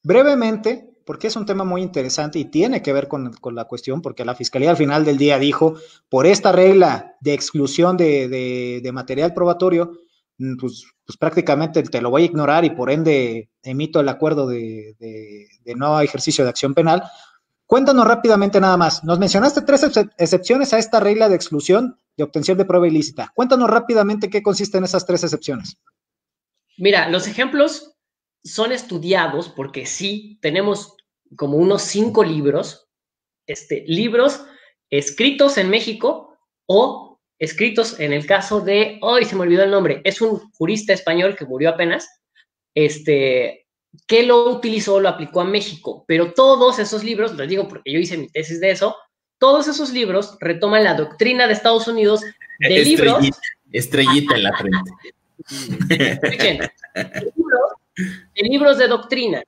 Brevemente, porque es un tema muy interesante y tiene que ver con, la cuestión, porque la Fiscalía al final del día dijo, por esta regla de exclusión de, material probatorio, mm, pues, pues, prácticamente te lo voy a ignorar y por ende emito el acuerdo de, de no ejercicio de acción penal. Cuéntanos rápidamente nada más. Nos mencionaste tres excepciones a esta regla de exclusión de obtención de prueba ilícita. Cuéntanos rápidamente qué consisten esas tres excepciones. Mira, los ejemplos son estudiados porque sí tenemos como unos cinco libros, este, libros escritos en México o escritos en el caso de, hoy se me olvidó el nombre, es un jurista español que murió apenas, este, que lo utilizó, lo aplicó a México, pero todos esos libros, les digo porque yo hice mi tesis de eso, todos esos libros retoman la doctrina de Estados Unidos de estrellita, libros. Estrellita en la frente. De libros de doctrina,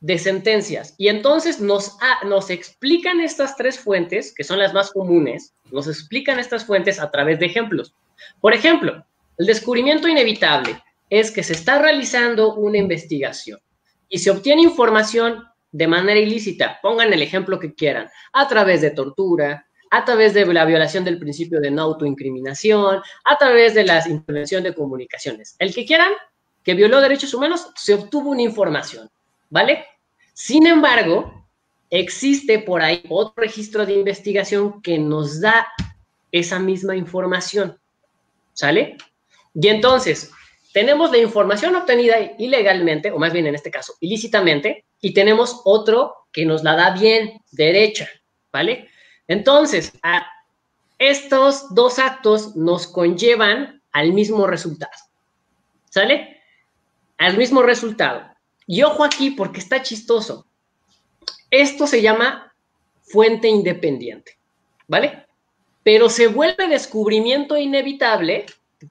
de sentencias. Y entonces nos, nos explican estas tres fuentes, que son las más comunes, nos explican estas fuentes a través de ejemplos. Por ejemplo, el descubrimiento inevitable es que se está realizando una investigación y se obtiene información de manera ilícita, pongan el ejemplo que quieran, a través de tortura, a través de la violación del principio de no autoincriminación, a través de la intervención de comunicaciones. El que quieran, que violó derechos humanos, se obtuvo una información, ¿vale? Sin embargo, existe por ahí otro registro de investigación que nos da esa misma información, ¿sale? Y entonces, tenemos la información obtenida ilegalmente, o más bien en este caso, ilícitamente, y tenemos otro que nos la da bien, derecha, ¿vale? Entonces, estos dos actos nos conllevan al mismo resultado, ¿sale? Al mismo resultado. Y ojo aquí porque está chistoso. Esto se llama fuente independiente, ¿vale? Pero se vuelve descubrimiento inevitable,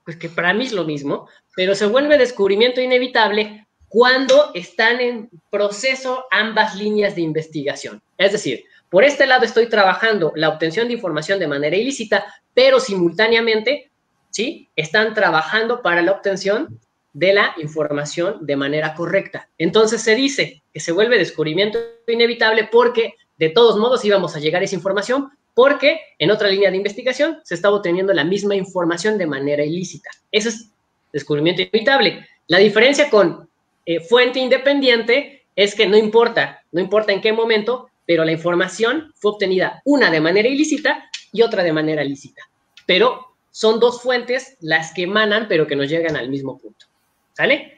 pues que para mí es lo mismo, pero se vuelve descubrimiento inevitable cuando están en proceso ambas líneas de investigación. Es decir, por este lado estoy trabajando la obtención de información de manera ilícita, pero simultáneamente, ¿sí? Están trabajando para la obtención de la información de manera correcta. Entonces se dice que se vuelve descubrimiento inevitable porque de todos modos íbamos a llegar a esa información porque en otra línea de investigación se estaba obteniendo la misma información de manera ilícita. Eso es descubrimiento inevitable. La diferencia con eh, fuente independiente es que no importa, no importa en qué momento, pero la información fue obtenida una de manera ilícita y otra de manera lícita. Pero son dos fuentes las que emanan, pero que nos llegan al mismo punto. ¿Sale?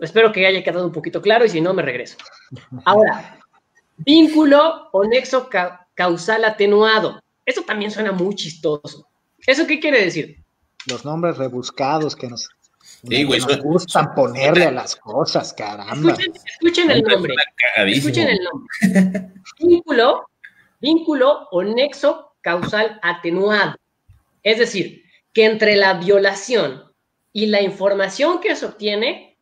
Espero que haya quedado un poquito claro y si no, me regreso. Ahora, vínculo o nexo causal atenuado. Esto también suena muy chistoso. ¿Eso qué quiere decir? Los nombres rebuscados que nos, gustan ponerle a las cosas, caramba. Escuchen, el nombre. Escuchen el nombre. Vínculo, vínculo o nexo causal atenuado. Es decir, que entre la violación y la información que se obtiene,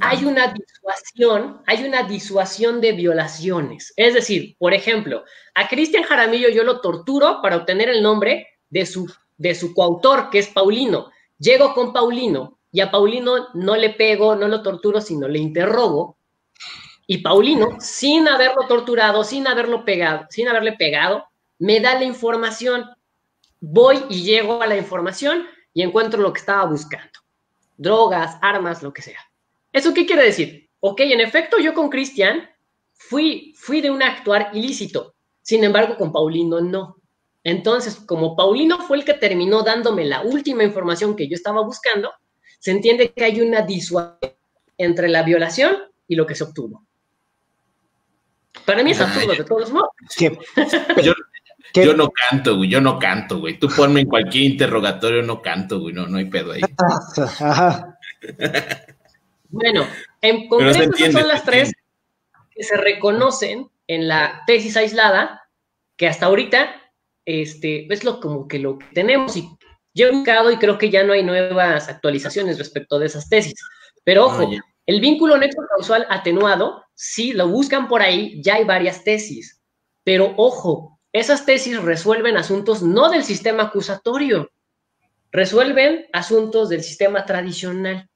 hay una disuasión, hay una disuasión de violaciones. Es decir, por ejemplo, a Cristian Jaramillo yo lo torturo para obtener el nombre de su, de su coautor, que es Paulino. Llego con Paulino y a Paulino no le pego, no lo torturo, sino le interrogo. Y Paulino, sin haberlo torturado, sin haberlo pegado, sin haberle pegado, me da la información. Voy y llego a la información y encuentro lo que estaba buscando. Drogas, armas, lo que sea. ¿Eso qué quiere decir? Ok, en efecto, yo con Cristian fui, fui de un actuar ilícito. Sin embargo, con Paulino no. Entonces, como Paulino fue el que terminó dándome la última información que yo estaba buscando, se entiende que hay una disuasión entre la violación y lo que se obtuvo. Para mí es absurdo, de todos modos. Yo no canto, güey, yo no canto, güey. Tú ponme en cualquier interrogatorio, no canto, güey, no, no hay pedo ahí. bueno, en concreto son las tres que se reconocen en la tesis aislada, que hasta ahorita este, es lo como que lo que tenemos y yo he buscado y creo que ya no hay nuevas actualizaciones respecto de esas tesis. Pero ah, ojo, el vínculo nexo causal atenuado, si lo buscan por ahí, ya hay varias tesis. Pero ojo, esas tesis resuelven asuntos no del sistema acusatorio, resuelven asuntos del sistema tradicional.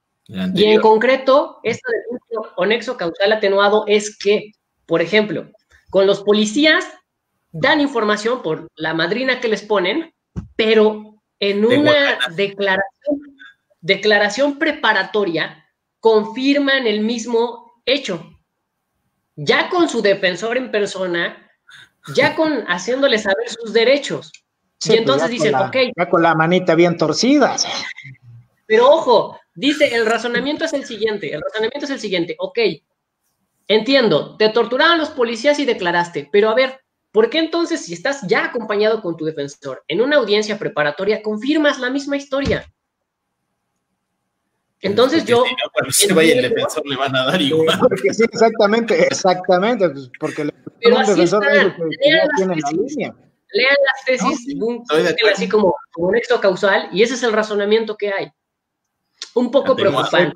Y en concreto, esto del o nexo causal atenuado es que Por ejemplo, con los policías dan información por la madrina que les ponen, pero en una declaración, declaración preparatoria confirman el mismo hecho. Ya con su defensor en persona, ya con haciéndole saber sus derechos. y pues entonces dicen, ok. Ya con la manita bien torcida. Pero ojo, dice, el razonamiento es el siguiente, el razonamiento es el siguiente, ok, entiendo, te torturaron los policías y declaraste, pero a ver, ¿por qué entonces si estás ya acompañado con tu defensor en una audiencia preparatoria, confirmas la misma historia? Entonces yo... cuando se vaya el defensor le van a dar igual. Porque sí, exactamente, exactamente, pues, porque el defensor lean las tesis, Lean las tesis, así como, como un nexo causal, y ese es el razonamiento que hay un poco preocupante.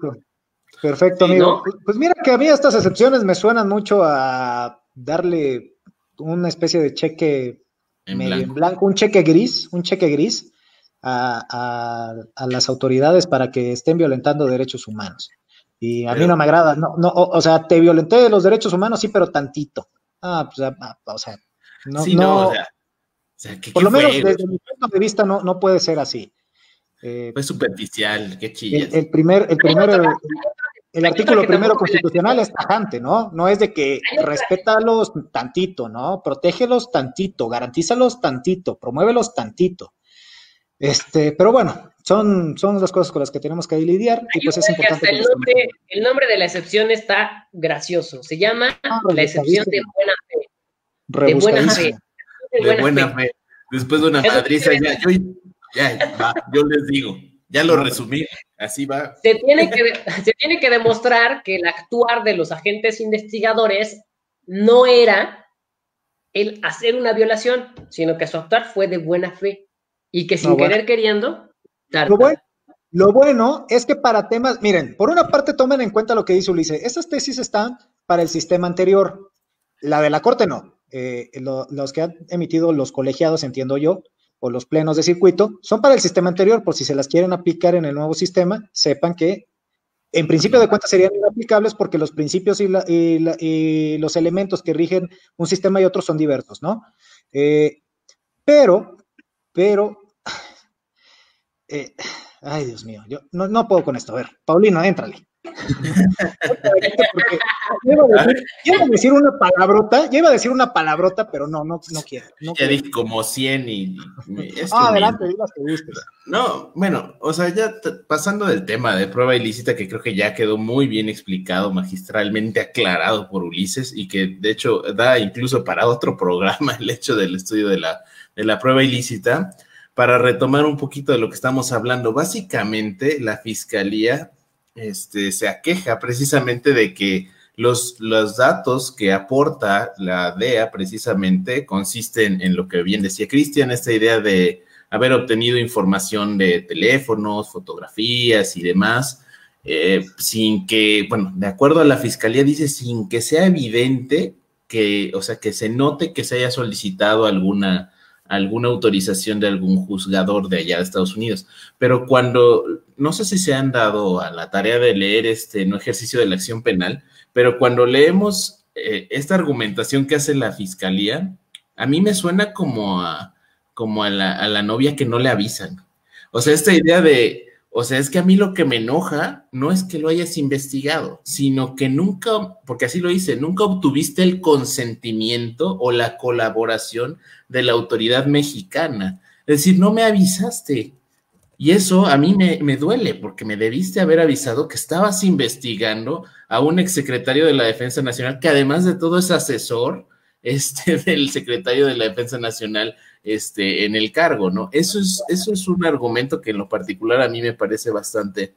Perfecto, amigo. Pues mira que a mí estas excepciones me suenan mucho a darle una especie de cheque en blanco. un cheque gris, un cheque gris a, las autoridades para que estén violentando derechos humanos. Y a mí no me agrada, no, no, o, sea, te violenté los derechos humanos, sí, pero tantito. Ah, pues, ah, ah, o sea, no, no, o sea, por lo menos desde mi punto de vista no, no puede ser así. Eh, Fue superficial, qué chillas. El, primer, el primero, el, artículo primero constitucional es tajante, ¿no? No es de que respétalos tantito, ¿no? Protégelos tantito, garantízalos tantito, promuévelos tantito. Este, pero bueno, son, son las cosas con las que tenemos que lidiar y pues es importante. el, nombre, el nombre de la excepción está gracioso. Se llama ah, la excepción de buena fe. De buena fe. De buena, fe. Después de una madriza, ya, yo, ya, yo les digo, ya lo resumí, así va. Se tiene, que, se tiene que demostrar que el actuar de los agentes investigadores no era el hacer una violación, sino que su actuar fue de buena fe y que sin querer queriendo... Lo bueno, lo bueno es que para temas, miren, por una parte tomen en cuenta lo que dice Ulises, esas tesis están para el sistema anterior, la de la Corte no, eh, los que han emitido los colegiados, entiendo yo, o los plenos de circuito son para el sistema anterior, por si se las quieren aplicar en el nuevo sistema, sepan que en principio de cuentas serían inaplicables porque los principios y, los elementos que rigen un sistema y otros son diversos, ¿no? Eh, pero, pero, eh, ay Dios mío, yo no, no puedo con esto. A ver, Paulino, éntrale iba a decir una palabrota, ya iba a decir una palabrota, pero no, no, no quiero. ya dije como 100 y... ah, adelante, No, bueno, o sea, ya pasando del tema de prueba ilícita, que creo que ya quedó muy bien explicado, magistralmente aclarado por Ulises, y que de hecho da incluso para otro programa el hecho del estudio de la, de la prueba ilícita, para retomar un poquito de lo que estamos hablando. Básicamente, la fiscalía este, se aqueja precisamente de que los, los, datos que aporta la DEA precisamente consisten en lo que bien decía Cristian, esta idea de haber obtenido información de teléfonos, fotografías y demás, eh, sin que, bueno, de acuerdo a la fiscalía dice, sin que sea evidente que, o sea, que se note que se haya solicitado alguna alguna autorización de algún juzgador de allá de Estados Unidos. Pero cuando, no sé si se han dado a la tarea de leer este no ejercicio de la acción penal, pero cuando leemos eh, esta argumentación que hace la fiscalía, a mí me suena como a, como a la, a la novia que no le avisan. O sea, esta idea de, o sea, es que a mí lo que me enoja no es que lo hayas investigado, sino que nunca, porque así lo dice, nunca obtuviste el consentimiento o la colaboración de la autoridad mexicana. Es decir, no me avisaste. Y eso a mí me, duele, porque me debiste haber avisado que estabas investigando a un exsecretario de la Defensa Nacional, que además de todo es asesor este, del secretario de la Defensa Nacional este, en el cargo, ¿no? Eso es, eso es un argumento que en lo particular a mí me parece bastante,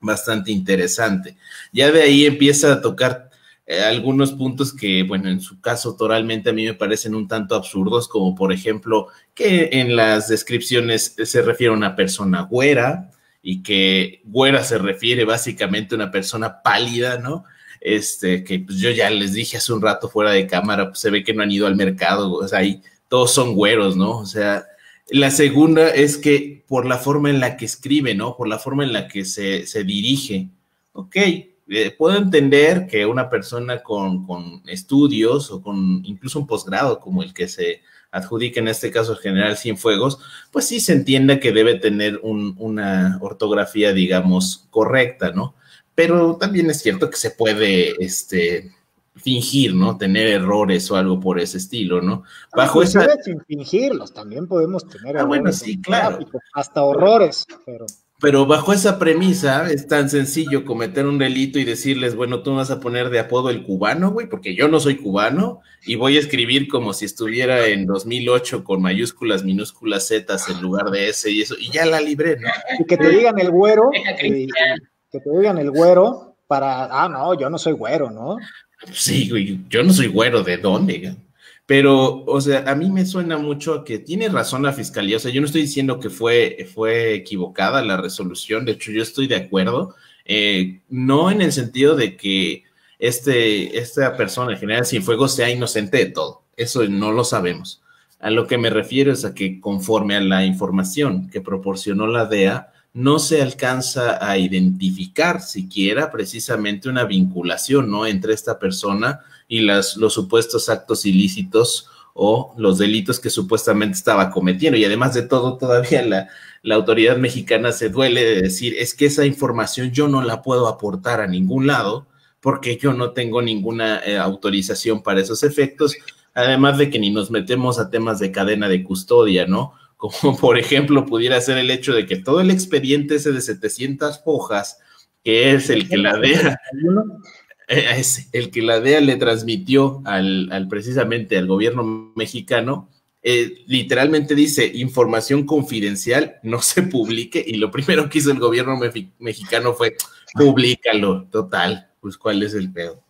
bastante interesante. Ya de ahí empieza a tocar eh, algunos puntos que, bueno, en su caso toralmente a mí me parecen un tanto absurdos, como por ejemplo que en las descripciones se refiere a una persona güera y que güera se refiere básicamente a una persona pálida, ¿no? Este, que pues yo ya les dije hace un rato fuera de cámara, pues se ve que no han ido al mercado, o sea, ahí todos son güeros, ¿no? O sea, la segunda es que por la forma en la que escribe, ¿no? Por la forma en la que se, dirige. Ok, eh, puedo entender que una persona con, con, estudios o con incluso un posgrado como el que se adjudica en este caso el general Cienfuegos, pues sí se entienda que debe tener un, una ortografía, digamos, correcta, ¿no? Pero también es cierto que se puede, este, fingir, ¿no? Tener errores o algo por ese estilo, ¿no? Bajo esa... Sin fingirlos, también podemos tener ah, Bueno, sí, claro. hasta horrores, pero... Pero bajo esa premisa es tan sencillo cometer un delito y decirles, bueno, tú vas a poner de apodo el cubano, güey, porque yo no soy cubano y voy a escribir como si estuviera en 2008 con mayúsculas, minúsculas, zetas en lugar de S y eso, y ya la libré, ¿no? Y que te digan el güero, que te digan el güero para, ah, no, yo no soy güero, ¿no? Sí, güey, yo no soy güero, ¿de dónde? Pero, o sea, a mí me suena mucho que tiene razón la fiscalía. O sea, yo no estoy diciendo que fue, fue equivocada la resolución. De hecho, yo estoy de acuerdo. Eh, no en el sentido de que este, esta persona, el general Cienfuegos, sea inocente de todo. Eso no lo sabemos. A lo que me refiero es a que conforme a la información que proporcionó la DEA, no se alcanza a identificar siquiera precisamente una vinculación, ¿no? Entre esta persona y las, los supuestos actos ilícitos o los delitos que supuestamente estaba cometiendo. Y además de todo, todavía la, la autoridad mexicana se duele de decir, es que esa información yo no la puedo aportar a ningún lado porque yo no tengo ninguna eh, autorización para esos efectos, además de que ni nos metemos a temas de cadena de custodia, ¿no? Como por ejemplo pudiera ser el hecho de que todo el expediente ese de 700 hojas, que es el que la DEA, eh, es el que la DEA le transmitió al, precisamente al gobierno mexicano, eh, literalmente dice información confidencial, no se publique, y lo primero que hizo el gobierno mexicano fue públicalo, total, pues cuál es el pedo.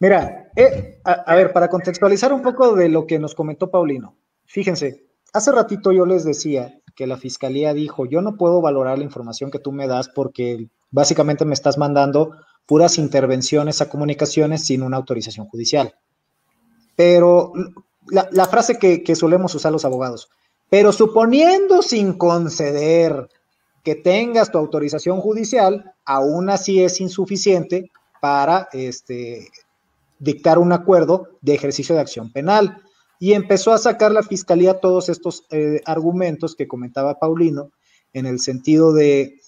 Mira, eh, a, ver, para contextualizar un poco de lo que nos comentó Paulino, fíjense, hace ratito yo les decía que la fiscalía dijo, yo no puedo valorar la información que tú me das porque básicamente me estás mandando puras intervenciones a comunicaciones sin una autorización judicial. Pero la, frase que, solemos usar los abogados, pero suponiendo sin conceder que tengas tu autorización judicial, aún así es insuficiente para este, dictar un acuerdo de ejercicio de acción penal. Y empezó a sacar la fiscalía todos estos eh, argumentos que comentaba Paulino, en el sentido de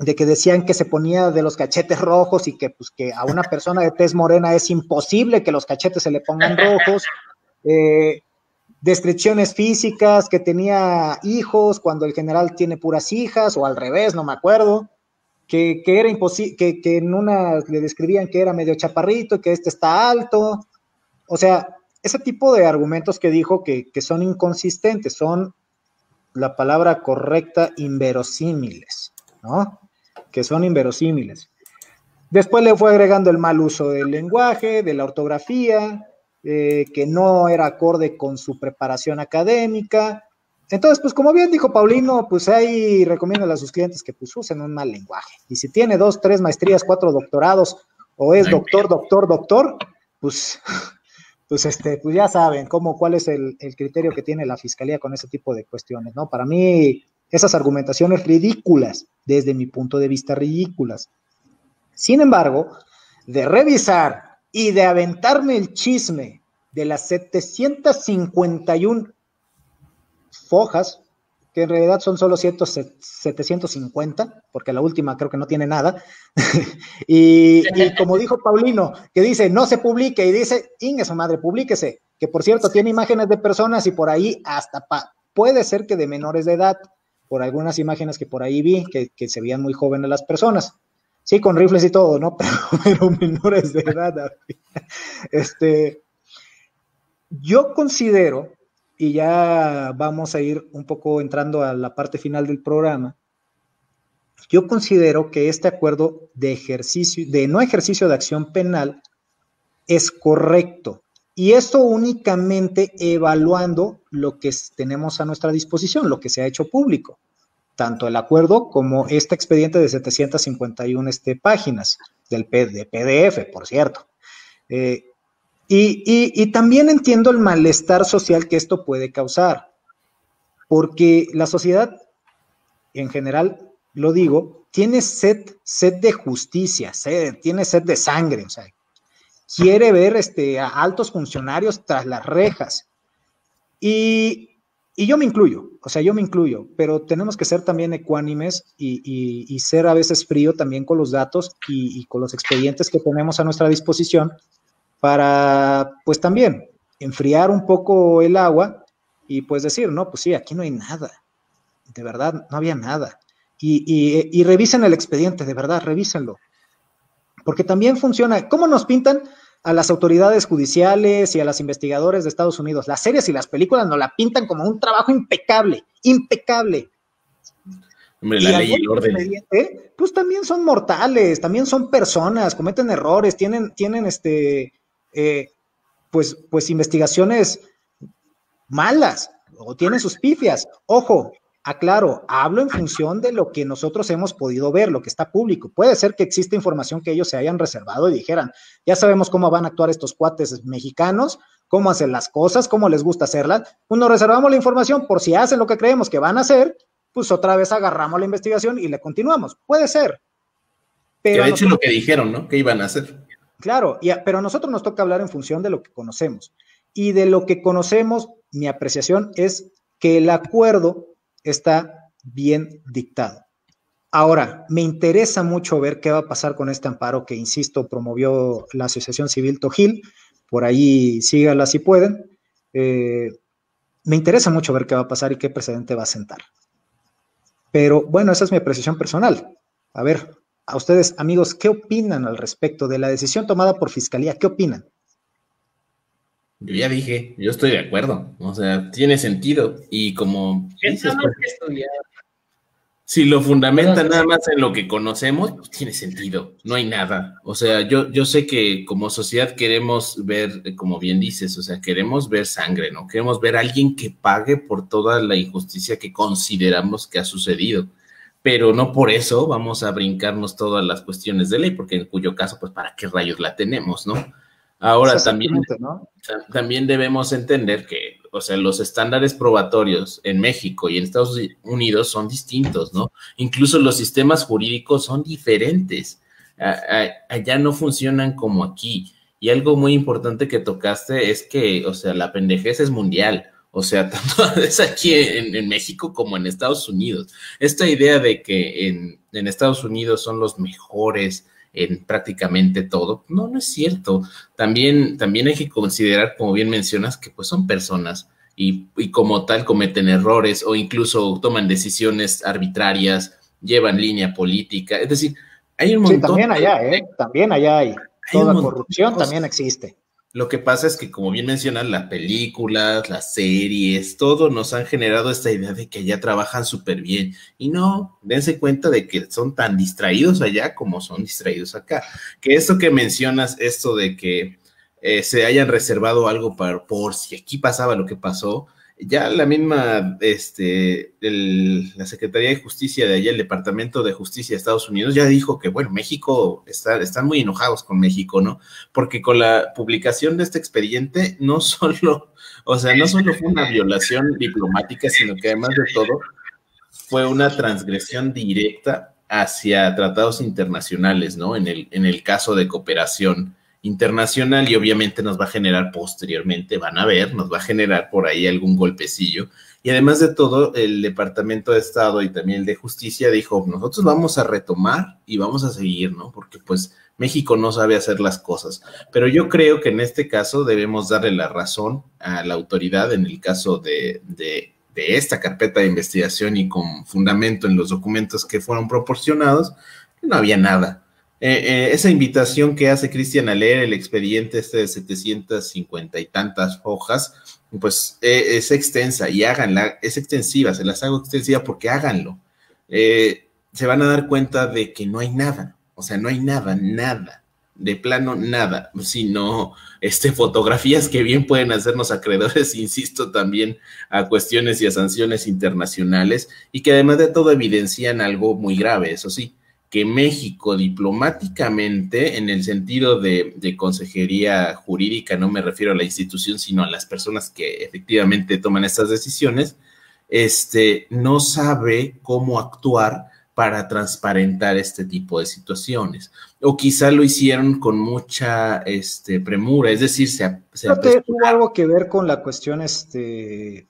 de que decían que se ponía de los cachetes rojos y que pues que a una persona de tez morena es imposible que los cachetes se le pongan rojos, eh, descripciones físicas, que tenía hijos cuando el general tiene puras hijas, o al revés, no me acuerdo, que, era imposible, que, que, en una le describían que era medio chaparrito que este está alto, o sea, ese tipo de argumentos que dijo que, que son inconsistentes, son la palabra correcta, inverosímiles, ¿no? que son inverosímiles. Después le fue agregando el mal uso del lenguaje, de la ortografía, eh, que no era acorde con su preparación académica. Entonces, pues como bien dijo Paulino, pues ahí recomiendo a sus clientes que pues usen un mal lenguaje. Y si tiene dos, tres maestrías, cuatro doctorados, o es doctor, doctor, doctor, pues, pues, este, pues ya saben cómo, cuál es el, el criterio que tiene la fiscalía con ese tipo de cuestiones, ¿no? Para mí, esas argumentaciones ridículas, desde mi punto de vista ridículas. Sin embargo, de revisar y de aventarme el chisme de las 751 fojas, que en realidad son solo 750, porque la última creo que no tiene nada, y, como dijo Paulino, que dice, no se publique, y dice, inge su madre, publíquese, que por cierto tiene imágenes de personas y por ahí hasta puede ser que de menores de edad, por algunas imágenes que por ahí vi, que, se veían muy jóvenes las personas. Sí, con rifles y todo, ¿no? Pero, menores de edad. Este, yo considero, y ya vamos a ir un poco entrando a la parte final del programa, yo considero que este acuerdo de ejercicio, de no ejercicio de acción penal, es correcto. Y esto únicamente evaluando lo que tenemos a nuestra disposición, lo que se ha hecho público, tanto el acuerdo como este expediente de 751 este, páginas del de PDF, por cierto. Eh, y, también entiendo el malestar social que esto puede causar, porque la sociedad en general lo digo, tiene sed, sed de justicia, sed, tiene sed de sangre, o sea, quiere ver este, a altos funcionarios tras las rejas. Y, yo me incluyo, o sea, yo me incluyo, pero tenemos que ser también ecuánimes y, ser a veces frío también con los datos y, con los expedientes que tenemos a nuestra disposición para, pues también, enfriar un poco el agua y pues decir, no, pues sí, aquí no hay nada, de verdad, no había nada. Y, revisen el expediente, de verdad, revísenlo. Porque también funciona. ¿Cómo nos pintan a las autoridades judiciales y a los investigadores de Estados Unidos? Las series y las películas nos la pintan como un trabajo impecable, impecable. Hombre, la ley y el orden. Pues también son mortales, también son personas, cometen errores, tienen, tienen este, eh, pues, pues investigaciones malas o tienen sus pifias. Ojo, aclaro, hablo en función de lo que nosotros hemos podido ver, lo que está público. Puede ser que exista información que ellos se hayan reservado y dijeran, ya sabemos cómo van a actuar estos cuates mexicanos, cómo hacen las cosas, cómo les gusta hacerlas. Pues nos reservamos la información por si hacen lo que creemos que van a hacer, pues otra vez agarramos la investigación y le continuamos. Puede ser. Pero que de hecho lo que dijeron, ¿no? Que iban a hacer. Claro, pero a nosotros nos toca hablar en función de lo que conocemos. Y de lo que conocemos, mi apreciación es que el acuerdo está bien dictado. Ahora, me interesa mucho ver qué va a pasar con este amparo que, insisto, promovió la Asociación Civil Tojil. Por ahí sígala si pueden. Eh, me interesa mucho ver qué va a pasar y qué precedente va a sentar. Pero bueno, esa es mi apreciación personal. A ver, a ustedes, amigos, ¿qué opinan al respecto de la decisión tomada por Fiscalía? ¿Qué opinan? Yo ya dije, yo estoy de acuerdo. O sea, tiene sentido. Y como. Dices, pues, si lo fundamenta nada más en lo que conocemos, pues tiene sentido. No hay nada. O sea, yo, yo sé que como sociedad queremos ver, como bien dices, o sea, queremos ver sangre, ¿no? Queremos ver a alguien que pague por toda la injusticia que consideramos que ha sucedido. Pero no por eso vamos a brincarnos todas las cuestiones de ley, porque en cuyo caso, pues, ¿para qué rayos la tenemos, no? Ahora también, también debemos entender que, o sea, los estándares probatorios en México y en Estados Unidos son distintos, ¿no? Incluso los sistemas jurídicos son diferentes. allá no funcionan como aquí. Y algo muy importante que tocaste es que, o sea, la pendejez es mundial. O sea, tanto es aquí en, México como en Estados Unidos. Esta idea de que en, en Estados Unidos son los mejores, en prácticamente todo. No, no es cierto. También, también hay que considerar, como bien mencionas, que pues son personas y, como tal cometen errores o incluso toman decisiones arbitrarias, llevan línea política. Es decir, hay un montón. Sí, también allá, ¿eh? También allá hay. Toda corrupción también existe. Lo que pasa es que, como bien mencionan, las películas, las series, todo nos han generado esta idea de que allá trabajan súper bien. Y no, dense cuenta de que son tan distraídos allá como son distraídos acá. Que esto que mencionas, esto de que eh, se hayan reservado algo para, por si aquí pasaba lo que pasó, ya la misma, este, la Secretaría de Justicia de allá, el Departamento de Justicia de Estados Unidos, ya dijo que, bueno, México, está, están muy enojados con México, ¿no? Porque con la publicación de este expediente, no solo, o sea, no solo fue una violación diplomática, sino que además de todo, fue una transgresión directa hacia tratados internacionales, ¿no? En el, en el caso de cooperación internacional y obviamente nos va a generar posteriormente, van a ver, nos va a generar por ahí algún golpecillo. Y además de todo, el Departamento de Estado y también el de Justicia dijo, nosotros vamos a retomar y vamos a seguir, ¿no? Porque pues México no sabe hacer las cosas. Pero yo creo que en este caso debemos darle la razón a la autoridad en el caso de, de, de esta carpeta de investigación y con fundamento en los documentos que fueron proporcionados, no había nada eh, eh, esa invitación que hace Cristian a leer el expediente este de 750 y tantas hojas, pues eh, es extensa y háganla, es extensiva, se las hago extensiva porque háganlo. se van a dar cuenta de que no hay nada, o sea, no hay nada, nada, de plano nada, sino este, fotografías que bien pueden hacernos acreedores, insisto, también a cuestiones y a sanciones internacionales y que además de todo evidencian algo muy grave, eso sí, que México diplomáticamente, en el sentido de, consejería jurídica, no me refiero a la institución, sino a las personas que efectivamente toman estas decisiones, este, no sabe cómo actuar para transparentar este tipo de situaciones. O quizá lo hicieron con mucha este, premura, es decir, se, se tuvo algo que ver con la cuestión este,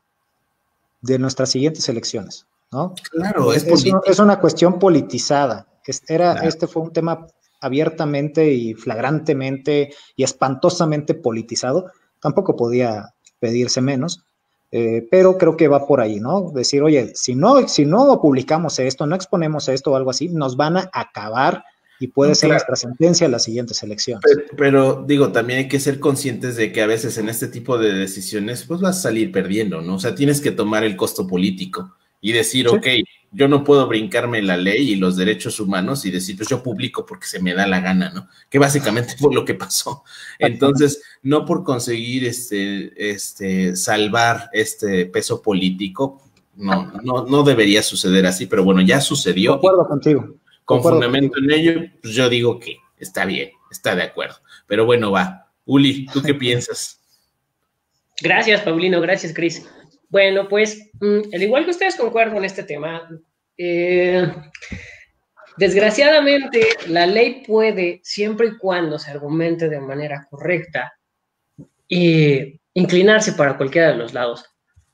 de nuestras siguientes elecciones, ¿no? Claro, es, es, una, cuestión politizada. Era, Este fue un tema abiertamente y flagrantemente y espantosamente politizado. Tampoco podía pedirse menos. Eh, pero creo que va por ahí, ¿no? Decir, oye, si no, si no publicamos esto, no exponemos esto o algo así, nos van a acabar y puede ser nuestra sentencia en las siguientes elecciones. Pero, digo, también hay que ser conscientes de que a veces en este tipo de decisiones, pues vas a salir perdiendo, ¿no? O sea, tienes que tomar el costo político y decir, ok, yo no puedo brincarme la ley y los derechos humanos y decir, pues yo publico porque se me da la gana, ¿no? Que básicamente fue lo que pasó. Entonces, no por conseguir este, este, salvar este peso político, no, no, no debería suceder así, pero bueno, ya sucedió. Concuerdo contigo. Con fundamento en ello, pues yo digo que está bien, está de acuerdo. Pero bueno, va. Uli, ¿tú qué piensas? Gracias, Paulino, gracias, Cris. Bueno, pues, mm, al igual que ustedes concuerdo en este tema, eh, desgraciadamente la ley puede, siempre y cuando se argumente de manera correcta, inclinarse para cualquiera de los lados.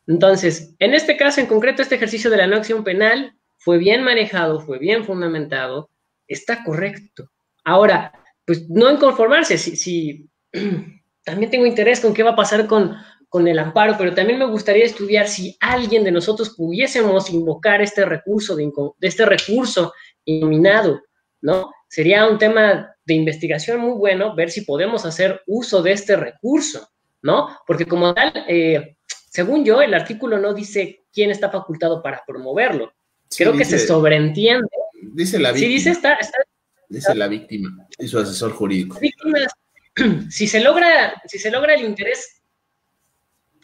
Entonces, en este caso en concreto, este ejercicio de la no acción penal fue bien manejado, fue bien fundamentado, está correcto. Ahora, pues no en conformarse, si, si también tengo interés con qué va a pasar con, con el amparo, pero también me gustaría estudiar si alguien de nosotros pudiésemos invocar este recurso, de, este recurso iluminado, ¿no? Sería un tema de investigación muy bueno ver si podemos hacer uso de este recurso, ¿no? Porque como tal, eh, según yo, el artículo no dice quién está facultado para promoverlo. Creo que se sobreentiende. Dice la víctima. Sí, dice está, dice la víctima y su asesor jurídico. si se logra, si se logra el interés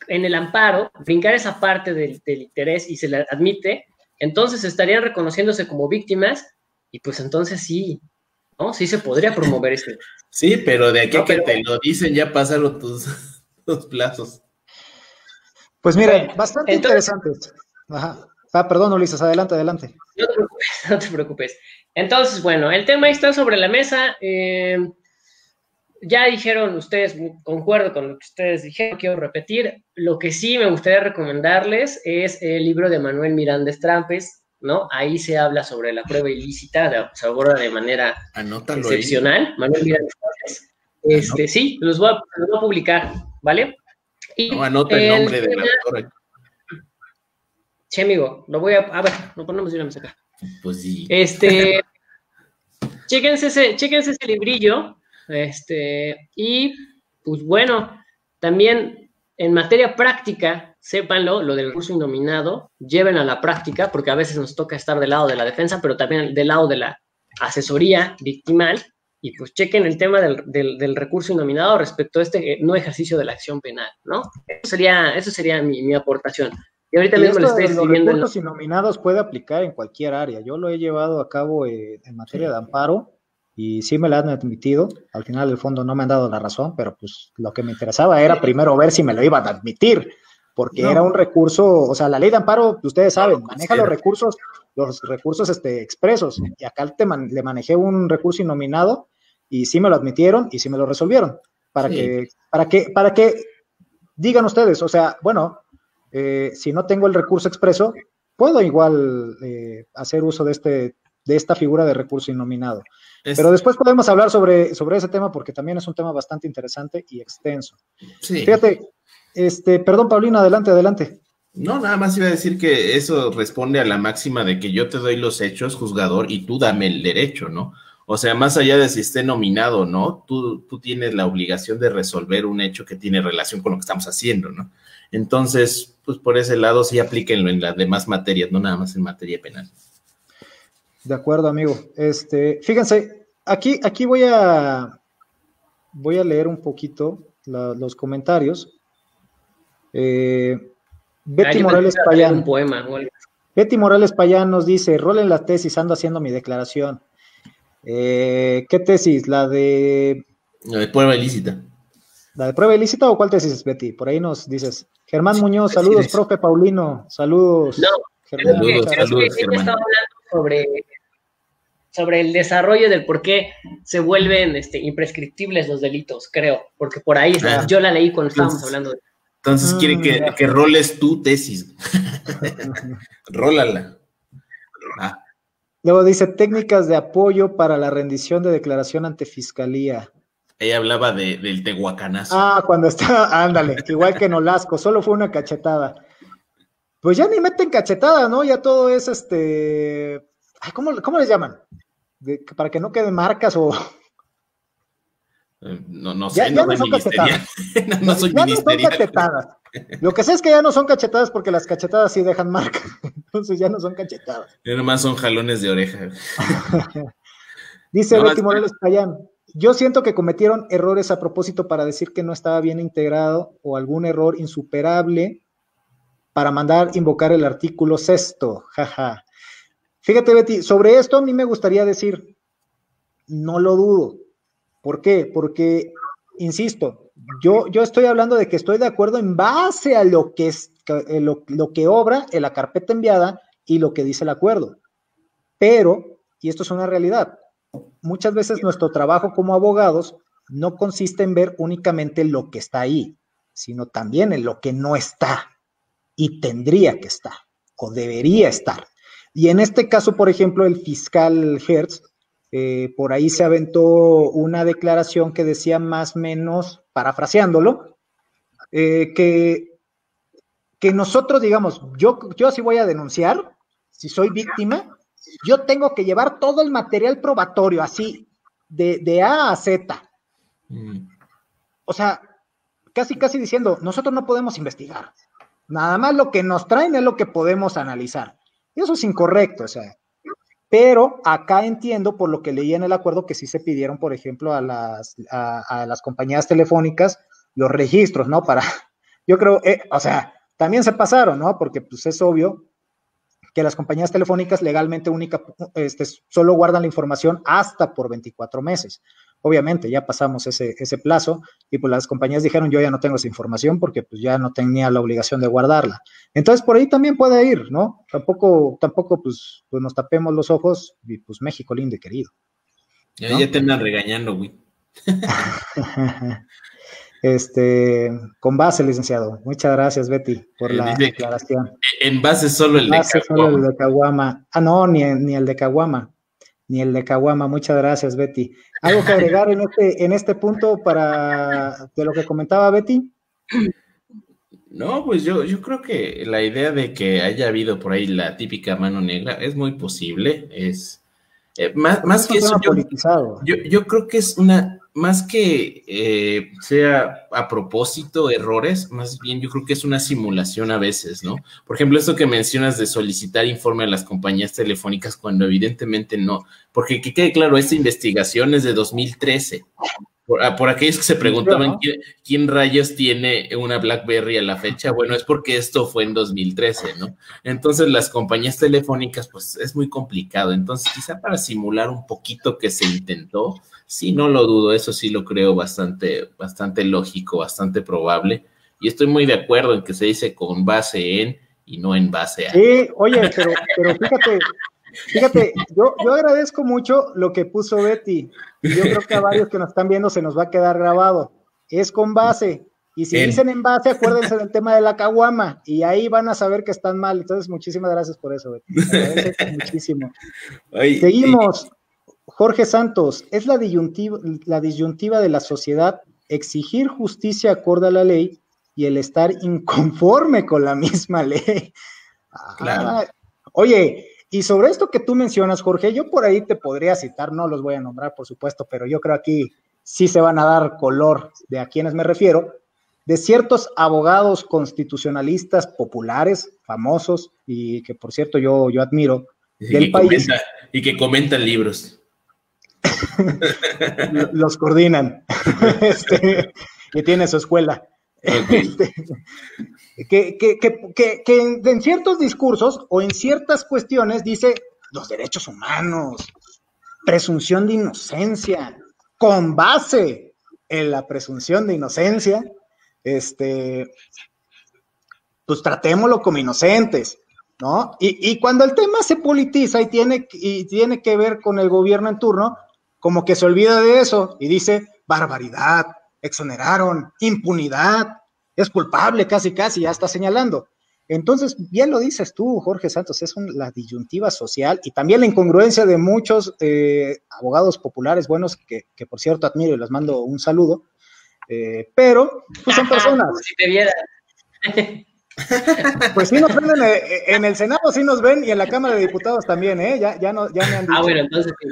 en el amparo, brincar esa parte del, interés y se le admite, entonces estarían reconociéndose como víctimas y pues entonces sí, ¿no? Sí se podría promover este. Sí, pero de aquí a que te lo dicen ya pasaron tus, plazos. Pues mira, bastante interesante. Ajá. Ah, perdón, Ulises, adelante, adelante. No te preocupes, no te preocupes. Entonces, bueno, el tema está sobre la mesa. Eh, ya dijeron ustedes, concuerdo con lo que ustedes dijeron, quiero repetir. Lo que sí me gustaría recomendarles es el libro de Manuel Miranda Estrampes, ¿no? Ahí se habla sobre la prueba ilícita, se aborda de manera excepcional. Manuel Miranda Estrampes. Este, sí, los voy, a, publicar, ¿vale? no, anota el, nombre de la autora. Sí, amigo, lo voy a. A ver, lo ponemos de una vez acá. Pues sí. Este. chéquense ese, chéquense ese librillo este, y pues bueno, también en materia práctica, sépanlo, lo del curso indominado, lleven a la práctica, porque a veces nos toca estar del lado de la defensa, pero también del lado de la asesoría victimal, y pues chequen el tema del, recurso indominado respecto a este eh, no ejercicio de la acción penal, ¿no? Eso sería, eso sería mi, aportación. Y ahorita mismo le estoy escribiendo. Los recursos indominados puede aplicar en cualquier área. Yo lo he llevado a cabo eh, en materia de amparo y sí me la han admitido. Al final, del fondo, no me han dado la razón, pero pues lo que me interesaba era primero ver si me lo iban a admitir, porque era un recurso, o sea, la ley de amparo, ustedes saben, maneja los recursos, los recursos este, expresos, y acá le manejé un recurso innominado y sí me lo admitieron y sí me lo resolvieron. Para que, para que, para que digan ustedes, o sea, bueno, eh, si no tengo el recurso expreso, puedo igual eh, hacer uso de, este, de esta figura de recurso innominado. Pero después podemos hablar sobre, sobre ese tema porque también es un tema bastante interesante y extenso. Sí. Fíjate, este, perdón, Paulina, adelante, adelante. No, nada más iba a decir que eso responde a la máxima de que yo te doy los hechos, juzgador, y tú dame el derecho, ¿no? O sea, más allá de si esté nominado no, tú, tú tienes la obligación de resolver un hecho que tiene relación con lo que estamos haciendo, ¿no? Entonces, pues por ese lado sí aplíquenlo en las demás materias, no nada más en materia penal. De acuerdo, amigo. Este, fíjense, aquí, aquí voy a voy a leer un poquito los comentarios. Eh, Betty Morales Payán. Un poema, Betty Morales Payán nos dice: rolen la tesis, ando haciendo mi declaración. Eh, ¿Qué tesis? La de. La de prueba ilícita. ¿La de prueba ilícita o cuál tesis, Betty? Por ahí nos dices. Germán Muñoz, saludos, profe Paulino. Saludos. No, saludos, saludos, Germán. hablando sobre sobre el desarrollo del por qué se vuelven este, imprescriptibles los delitos, creo, porque por ahí Ah. yo la leí cuando estábamos hablando de... Entonces quiere Mm, que, que roles tu tesis. Rólala. Ah, Luego dice técnicas de apoyo para la rendición de declaración ante fiscalía. ella hablaba de, del tehuacanazo. Ah, cuando está, ándale, igual que en Olasco, solo fue una cachetada. Pues ya ni meten cachetada, ¿no? Ya todo es este. Ay, ¿cómo, cómo les llaman? De- para que no queden marcas o. Eh, No, no sé, ya no, son cachetadas. no, no soy ya no son cachetadas. Lo que sé es que ya no son cachetadas porque las cachetadas sí dejan marcas. Entonces ya no son cachetadas. Ya nomás son jalones de oreja. Dice Betty Morales Payán. Yo siento que cometieron errores a propósito para decir que no estaba bien integrado o algún error insuperable para mandar invocar el artículo sexto. Jaja. Fíjate, Betty, sobre esto a mí me gustaría decir, no lo dudo. ¿Por qué? Porque, insisto, yo, yo estoy hablando de que estoy de acuerdo en base a lo que, es, eh, lo, lo que obra en la carpeta enviada y lo que dice el acuerdo. Pero, y esto es una realidad, muchas veces nuestro trabajo como abogados no consiste en ver únicamente lo que está ahí, sino también en lo que no está y tendría que estar o debería estar. Y en este caso, por ejemplo, el fiscal Hertz, eh, por ahí se aventó una declaración que decía más o menos, parafraseándolo, eh, que, que nosotros, digamos, yo, yo sí voy a denunciar, si soy víctima, yo tengo que llevar todo el material probatorio, así, de, de A a Z. Mm. O sea, casi, casi diciendo, nosotros no podemos investigar. Nada más lo que nos traen es lo que podemos analizar. Eso es incorrecto, o sea. Pero acá entiendo por lo que leí en el acuerdo que sí se pidieron, por ejemplo, a las, a, a las compañías telefónicas los registros, ¿no? Para, yo creo, eh, o sea, también se pasaron, ¿no? Porque pues es obvio que las compañías telefónicas legalmente única, este, solo guardan la información hasta por 24 meses. Obviamente, ya pasamos ese, ese plazo y pues las compañías dijeron, yo ya no tengo esa información porque pues ya no tenía la obligación de guardarla. Entonces, por ahí también puede ir, ¿no? Tampoco, tampoco pues, pues nos tapemos los ojos y pues México lindo y querido. Ya, ¿No? ya te andan regañando, güey. Este, con base, licenciado. Muchas gracias, Betty, por Eh, la dice declaración. En base solo el Base solo Caguama. el de Caguama. Ah, no, ni, ni el de Caguama. Ni el de Caguama. Muchas gracias, Betty. ¿Algo que agregar en este, en este punto para de lo que comentaba Betty? No, pues yo, yo creo que la idea de que haya habido por ahí la típica mano negra es muy posible. Es eh, más, más que eso, yo, yo creo que es una, más que eh, sea a propósito errores, más bien yo creo que es una simulación a veces, ¿no? Por ejemplo, esto que mencionas de solicitar informe a las compañías telefónicas cuando evidentemente no, porque que quede claro, esta investigación es de 2013. Por, ah, por aquellos que se preguntaban. ¿quién, quién rayos tiene una BlackBerry a la fecha, bueno, es porque esto fue en 2013, ¿no? Entonces las compañías telefónicas, pues es muy complicado. Entonces, quizá para simular un poquito que se intentó, sí, no lo dudo, eso sí lo creo bastante, bastante lógico, bastante probable. Y estoy muy de acuerdo en que se dice con base en y no en base a. Sí, oye, pero, pero fíjate, fíjate, yo, yo agradezco mucho lo que puso Betty. Yo creo que a varios que nos están viendo se nos va a quedar grabado. Es con base. Y si En. dicen en base, acuérdense del tema de la caguama. Y ahí van a saber que están mal. Entonces, muchísimas gracias por eso, Betty. Agradezco muchísimo. Ay, Seguimos. Jorge Santos, es la disyuntiva, la disyuntiva de la sociedad exigir justicia acorde a la ley y el estar inconforme con la misma ley. Ah, Claro. Oye, y sobre esto que tú mencionas, Jorge, yo por ahí te podría citar, no los voy a nombrar, por supuesto, pero yo creo aquí sí se van a dar color de a quienes me refiero, de ciertos abogados constitucionalistas populares, famosos, y que por cierto yo, yo admiro, y, del país. comenta, y que comentan libros. Lo- los coordinan este, y tiene su escuela. Este, que, que, que, que, que en, ciertos discursos o en ciertas cuestiones dice los derechos humanos, presunción de inocencia, con base en la presunción de inocencia, este, pues tratémoslo como inocentes. ¿no? Y, cuando el tema se politiza y tiene, y tiene que ver con el gobierno en turno, como que se olvida de eso y dice barbaridad, exoneraron, impunidad, es culpable casi, casi, ya está señalando. Entonces, bien lo dices tú, Jorge Santos, es la disyuntiva social y también la incongruencia de muchos eh, abogados populares buenos, que, por cierto admiro y les mando un saludo, eh, pero pues son personas. si te viera. Pues sí nos ven en el, Senado, sí nos ven y en la Cámara de Diputados también, ¿eh? Ya, ya, no, ya me han dicho. Ah, bueno, entonces sí.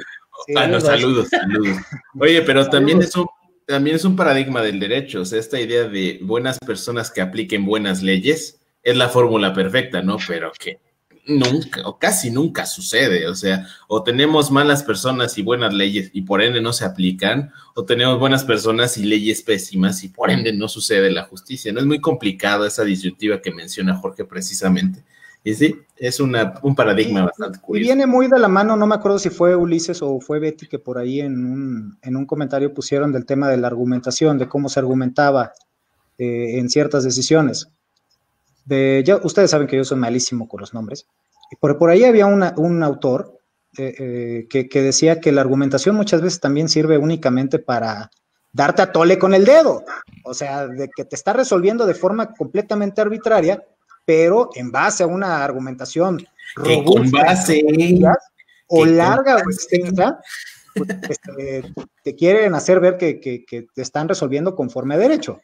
Ah, saludos, saludos. Oye, pero también es un también es un paradigma del derecho, o sea, esta idea de buenas personas que apliquen buenas leyes es la fórmula perfecta, ¿no? Pero que nunca o casi nunca sucede, o sea, o tenemos malas personas y buenas leyes y por ende no se aplican, o tenemos buenas personas y leyes pésimas y por ende no sucede la justicia, ¿no? Es muy complicado esa disyuntiva que menciona Jorge precisamente. Y sí, es una, un paradigma bastante curioso. Y viene muy de la mano, no me acuerdo si fue Ulises o fue Betty que por ahí en un, en un comentario pusieron del tema de la argumentación, de cómo se argumentaba eh, en ciertas decisiones. Ustedes saben que yo soy malísimo con los nombres, y por, por ahí había un autor eh, eh, que, decía que la argumentación muchas veces también sirve únicamente para darte a tole con el dedo, o sea, de que te está resolviendo de forma completamente arbitraria, pero en base a una argumentación robusta, o larga o extensa, pues, este, te quieren hacer ver que, que, te están resolviendo conforme a derecho.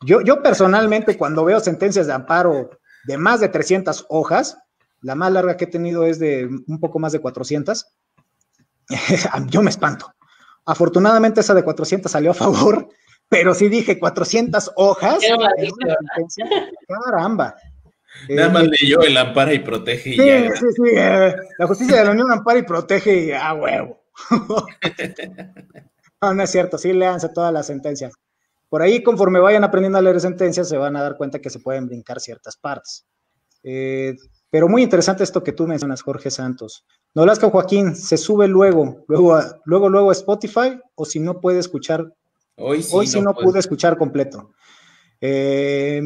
Yo, yo personalmente, cuando veo sentencias de amparo de más de 300 hojas, la más larga que he tenido es de un poco más de 400, yo me espanto. Afortunadamente esa de 400 salió a favor, pero sí dije 400 hojas. Caramba. Nada más leyó el ampara y protege y sí, Sí, sí, eh, la justicia de la Unión ampara y protege y a ah, huevo. no, no es cierto, sí, léanse todas las sentencias. Por ahí, conforme vayan aprendiendo a leer sentencias, se van a dar cuenta que se pueden brincar ciertas partes. Eh, pero muy interesante esto que tú mencionas, Jorge Santos. Nolasco Joaquín, ¿se sube luego, luego, luego, luego a Spotify o si no puede escuchar? Hoy sí, hoy sí no, pude escuchar completo. Eh,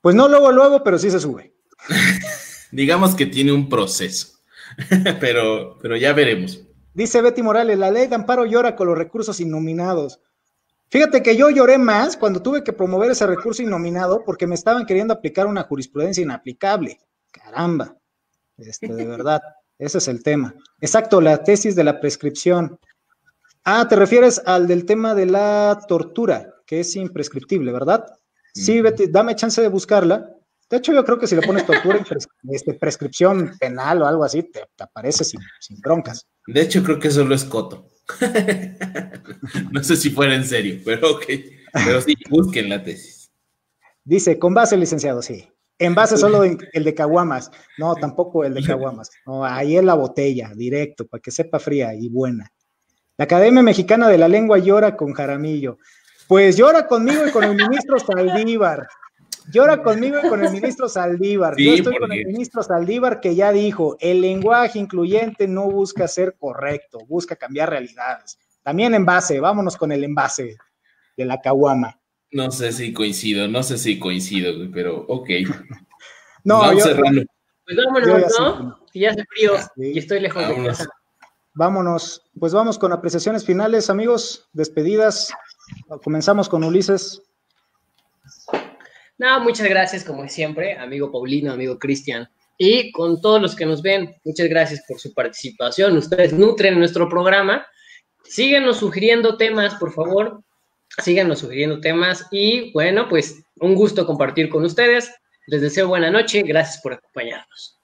pues no luego, luego, pero sí se sube. Digamos que tiene un proceso, pero, pero ya veremos. Dice Betty Morales, la ley de amparo llora con los recursos innominados. Fíjate que yo lloré más cuando tuve que promover ese recurso innominado porque me estaban queriendo aplicar una jurisprudencia inaplicable. Caramba, este, de verdad, ese es el tema. Exacto, la tesis de la prescripción. Ah, te refieres al del tema de la tortura, que es imprescriptible, ¿verdad? Sí, Betty, dame chance de buscarla. De hecho, yo creo que si le pones tortura en este, prescripción penal o algo así, te, aparece sin, sin broncas. De hecho, creo que solo es coto. no sé si fuera en serio, pero ok. Pero sí, busquen la tesis. Dice, con base, licenciado, sí. En base solo el de caguamas. No, tampoco el de caguamas. No, ahí en la botella, directo, para que sepa fría y buena. La Academia Mexicana de la Lengua llora con Jaramillo. Pues llora conmigo y con el ministro Saldívar. Llora conmigo y con el ministro Saldívar. Yo estoy con el ministro Saldívar que ya dijo, el lenguaje incluyente no busca ser correcto, busca cambiar realidades. También envase, vámonos con el envase de la caguama. No sé si coincido, no sé si coincido, pero ok. no, vamos cerrando. Pues vámonos, ¿no? ya hace frío y estoy lejos de casa. Vámonos, pues vamos con apreciaciones finales, amigos, despedidas. Comenzamos con Ulises. No, muchas gracias, como siempre, amigo Paulino, amigo Cristian. Y con todos los que nos ven, muchas gracias por su participación. Ustedes nutren nuestro programa. Síganos sugiriendo temas, por favor. Síganos sugiriendo temas. Y bueno, pues un gusto compartir con ustedes. Les deseo buena noche. Gracias por acompañarnos.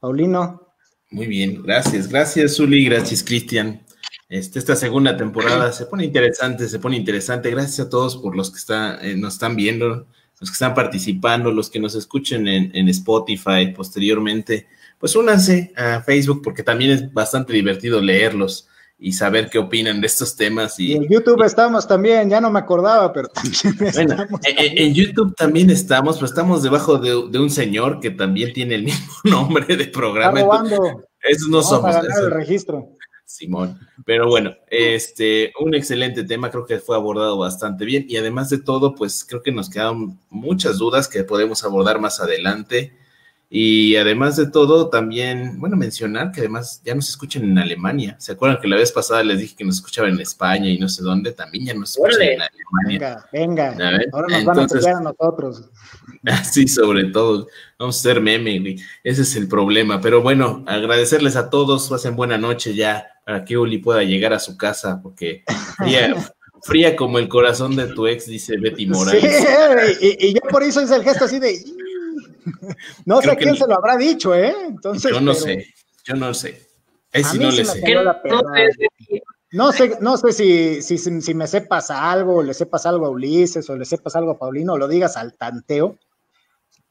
Paulino. Muy bien, gracias. Gracias, Zuli. Gracias, Cristian. Este, esta segunda temporada se pone interesante, se pone interesante. Gracias a todos por los que eh, nos están viendo, los que están participando, los que nos escuchen en, Spotify posteriormente. Pues únanse a Facebook porque también es bastante divertido leerlos y saber qué opinan de estos temas. Y, en YouTube estamos también, ya no me acordaba, pero En, YouTube también estamos, pero estamos debajo de, un señor que también tiene el mismo nombre de programa. Esos no somos. el registro. Simón. Pero bueno, este, un excelente tema, creo que fue abordado bastante bien y además de todo, pues creo que nos quedan muchas dudas que podemos abordar más adelante Y además de todo, también, bueno, mencionar que además ya nos escuchan en Alemania. ¿Se acuerdan que la vez pasada les dije que nos escuchaban en España y no sé dónde? También ya nos escuchan en Alemania. Venga, venga. Ahora nos van a escuchar a nosotros. Sí, sobre todo. Vamos a ser meme, güey. Ese es el problema. Pero bueno, agradecerles a todos. Pasen buena noche ya para que Uli pueda llegar a su casa porque fría, fría como el corazón de tu ex, dice Betty Morales. Sí, y, y yo por eso hice el gesto así de no sé quién se lo habrá dicho, ¿eh? Entonces, yo no sé, yo no sé. sí no le sé. No sé, no sé si, si, si, me sepas algo, o le sepas algo a Ulises, o le sepas algo a Paulino, o lo digas al tanteo,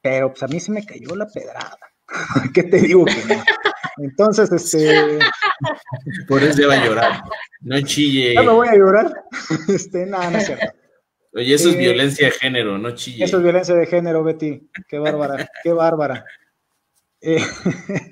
pero pues a mí se me cayó la pedrada. ¿Qué te digo que no? Entonces, este. Por eso ya va a llorar. No chille. Ya me voy a llorar. Este, nada, no es cierto. Oye, eso es eh, violencia de género, no chille. Eso es violencia de género, Betty. Qué bárbara, qué bárbara. Eh,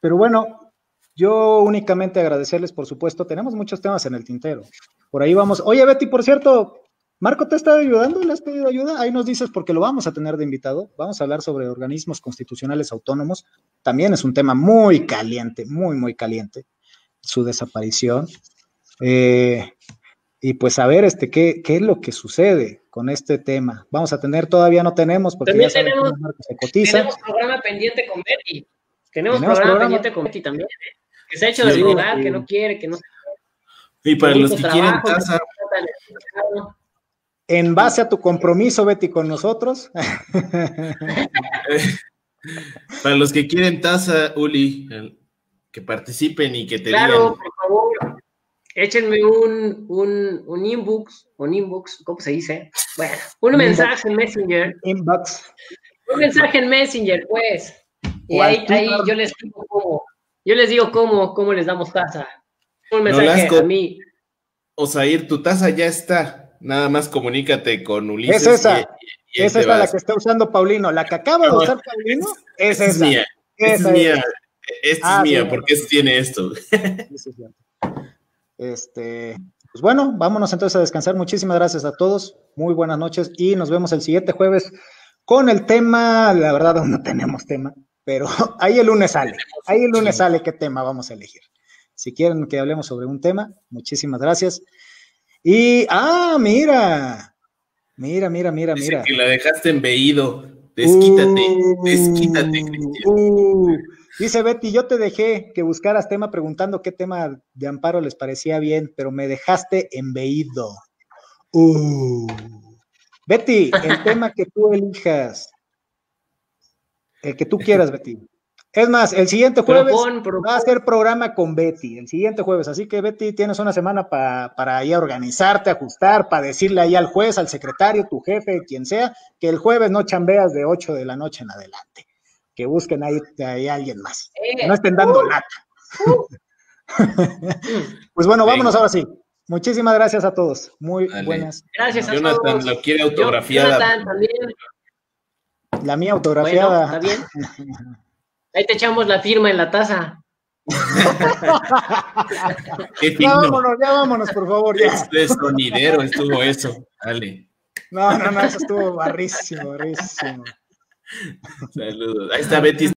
pero bueno, yo únicamente agradecerles, por supuesto. Tenemos muchos temas en el tintero. Por ahí vamos. Oye, Betty, por cierto, Marco te está ayudando, ¿le has pedido ayuda? Ahí nos dices porque lo vamos a tener de invitado. Vamos a hablar sobre organismos constitucionales autónomos. También es un tema muy caliente, muy, muy caliente, su desaparición. Eh, y pues a ver este, ¿qué, qué es lo que sucede con este tema. Vamos a tener, todavía no tenemos, porque también ya tenemos, se cotiza. Tenemos programa pendiente con Betty. Tenemos, programa, pendiente con Betty también, ¿eh? que se ha hecho de lugar, que no quiere, que no. Y para los que quieren taza. En base a tu compromiso, Betty, con nosotros. para los que quieren taza, Uli, que participen y que te claro, digan. por favor échenme un, un, un inbox, un inbox, ¿cómo se dice? Bueno, un mensaje en Messenger. Inbox. Un mensaje en Messenger, pues. Y ahí, ahí yo les digo cómo, yo les digo cómo, cómo les damos taza. Un mensaje a mí. Osair, tu taza ya está. Nada más comunícate con Ulises. Es esa. Es esa la que está usando Paulino. La que acaba de usar Paulino es, esa. Es mía. Esa es mía. Esta es mía, ah, porque tiene esto. Este, pues bueno, vámonos entonces a descansar. Muchísimas gracias a todos. Muy buenas noches y nos vemos el siguiente jueves con el tema. La verdad, no tenemos tema, pero ahí el lunes sale. Ahí el lunes sale qué tema vamos a elegir. Si quieren que hablemos sobre un tema, muchísimas gracias. Y, ah, mira, mira, mira, mira, mira. que la dejaste embeído. Desquítate, uh, desquítate, Cristian. Uh, Dice Betty, yo te dejé que buscaras tema preguntando qué tema de amparo les parecía bien, pero me dejaste embeído. Uh. Betty, el tema que tú elijas, el que tú quieras, Betty. Es más, el siguiente jueves va a ser programa con Betty, el siguiente jueves. Así que, Betty, tienes una semana para ahí organizarte, ajustar, para decirle ahí al juez, al secretario, tu jefe, quien sea, que el jueves no chambeas de 8 de la noche en adelante que busquen ahí, ahí a alguien más. Eh, no estén dando uh, lata. Uh. pues bueno, vámonos ahora sí. Muchísimas gracias a todos. Muy buenas. Gracias a Jonathan todos. lo quiere autografiada. Jonathan también. La mía autografiada. está bien. Ahí te echamos la firma en la taza. ya vámonos, ya vámonos, por favor. Ya. Este sonidero estuvo eso. Dale. No, no, no, eso estuvo barrísimo, barrísimo. Saludos. Ahí está Betty.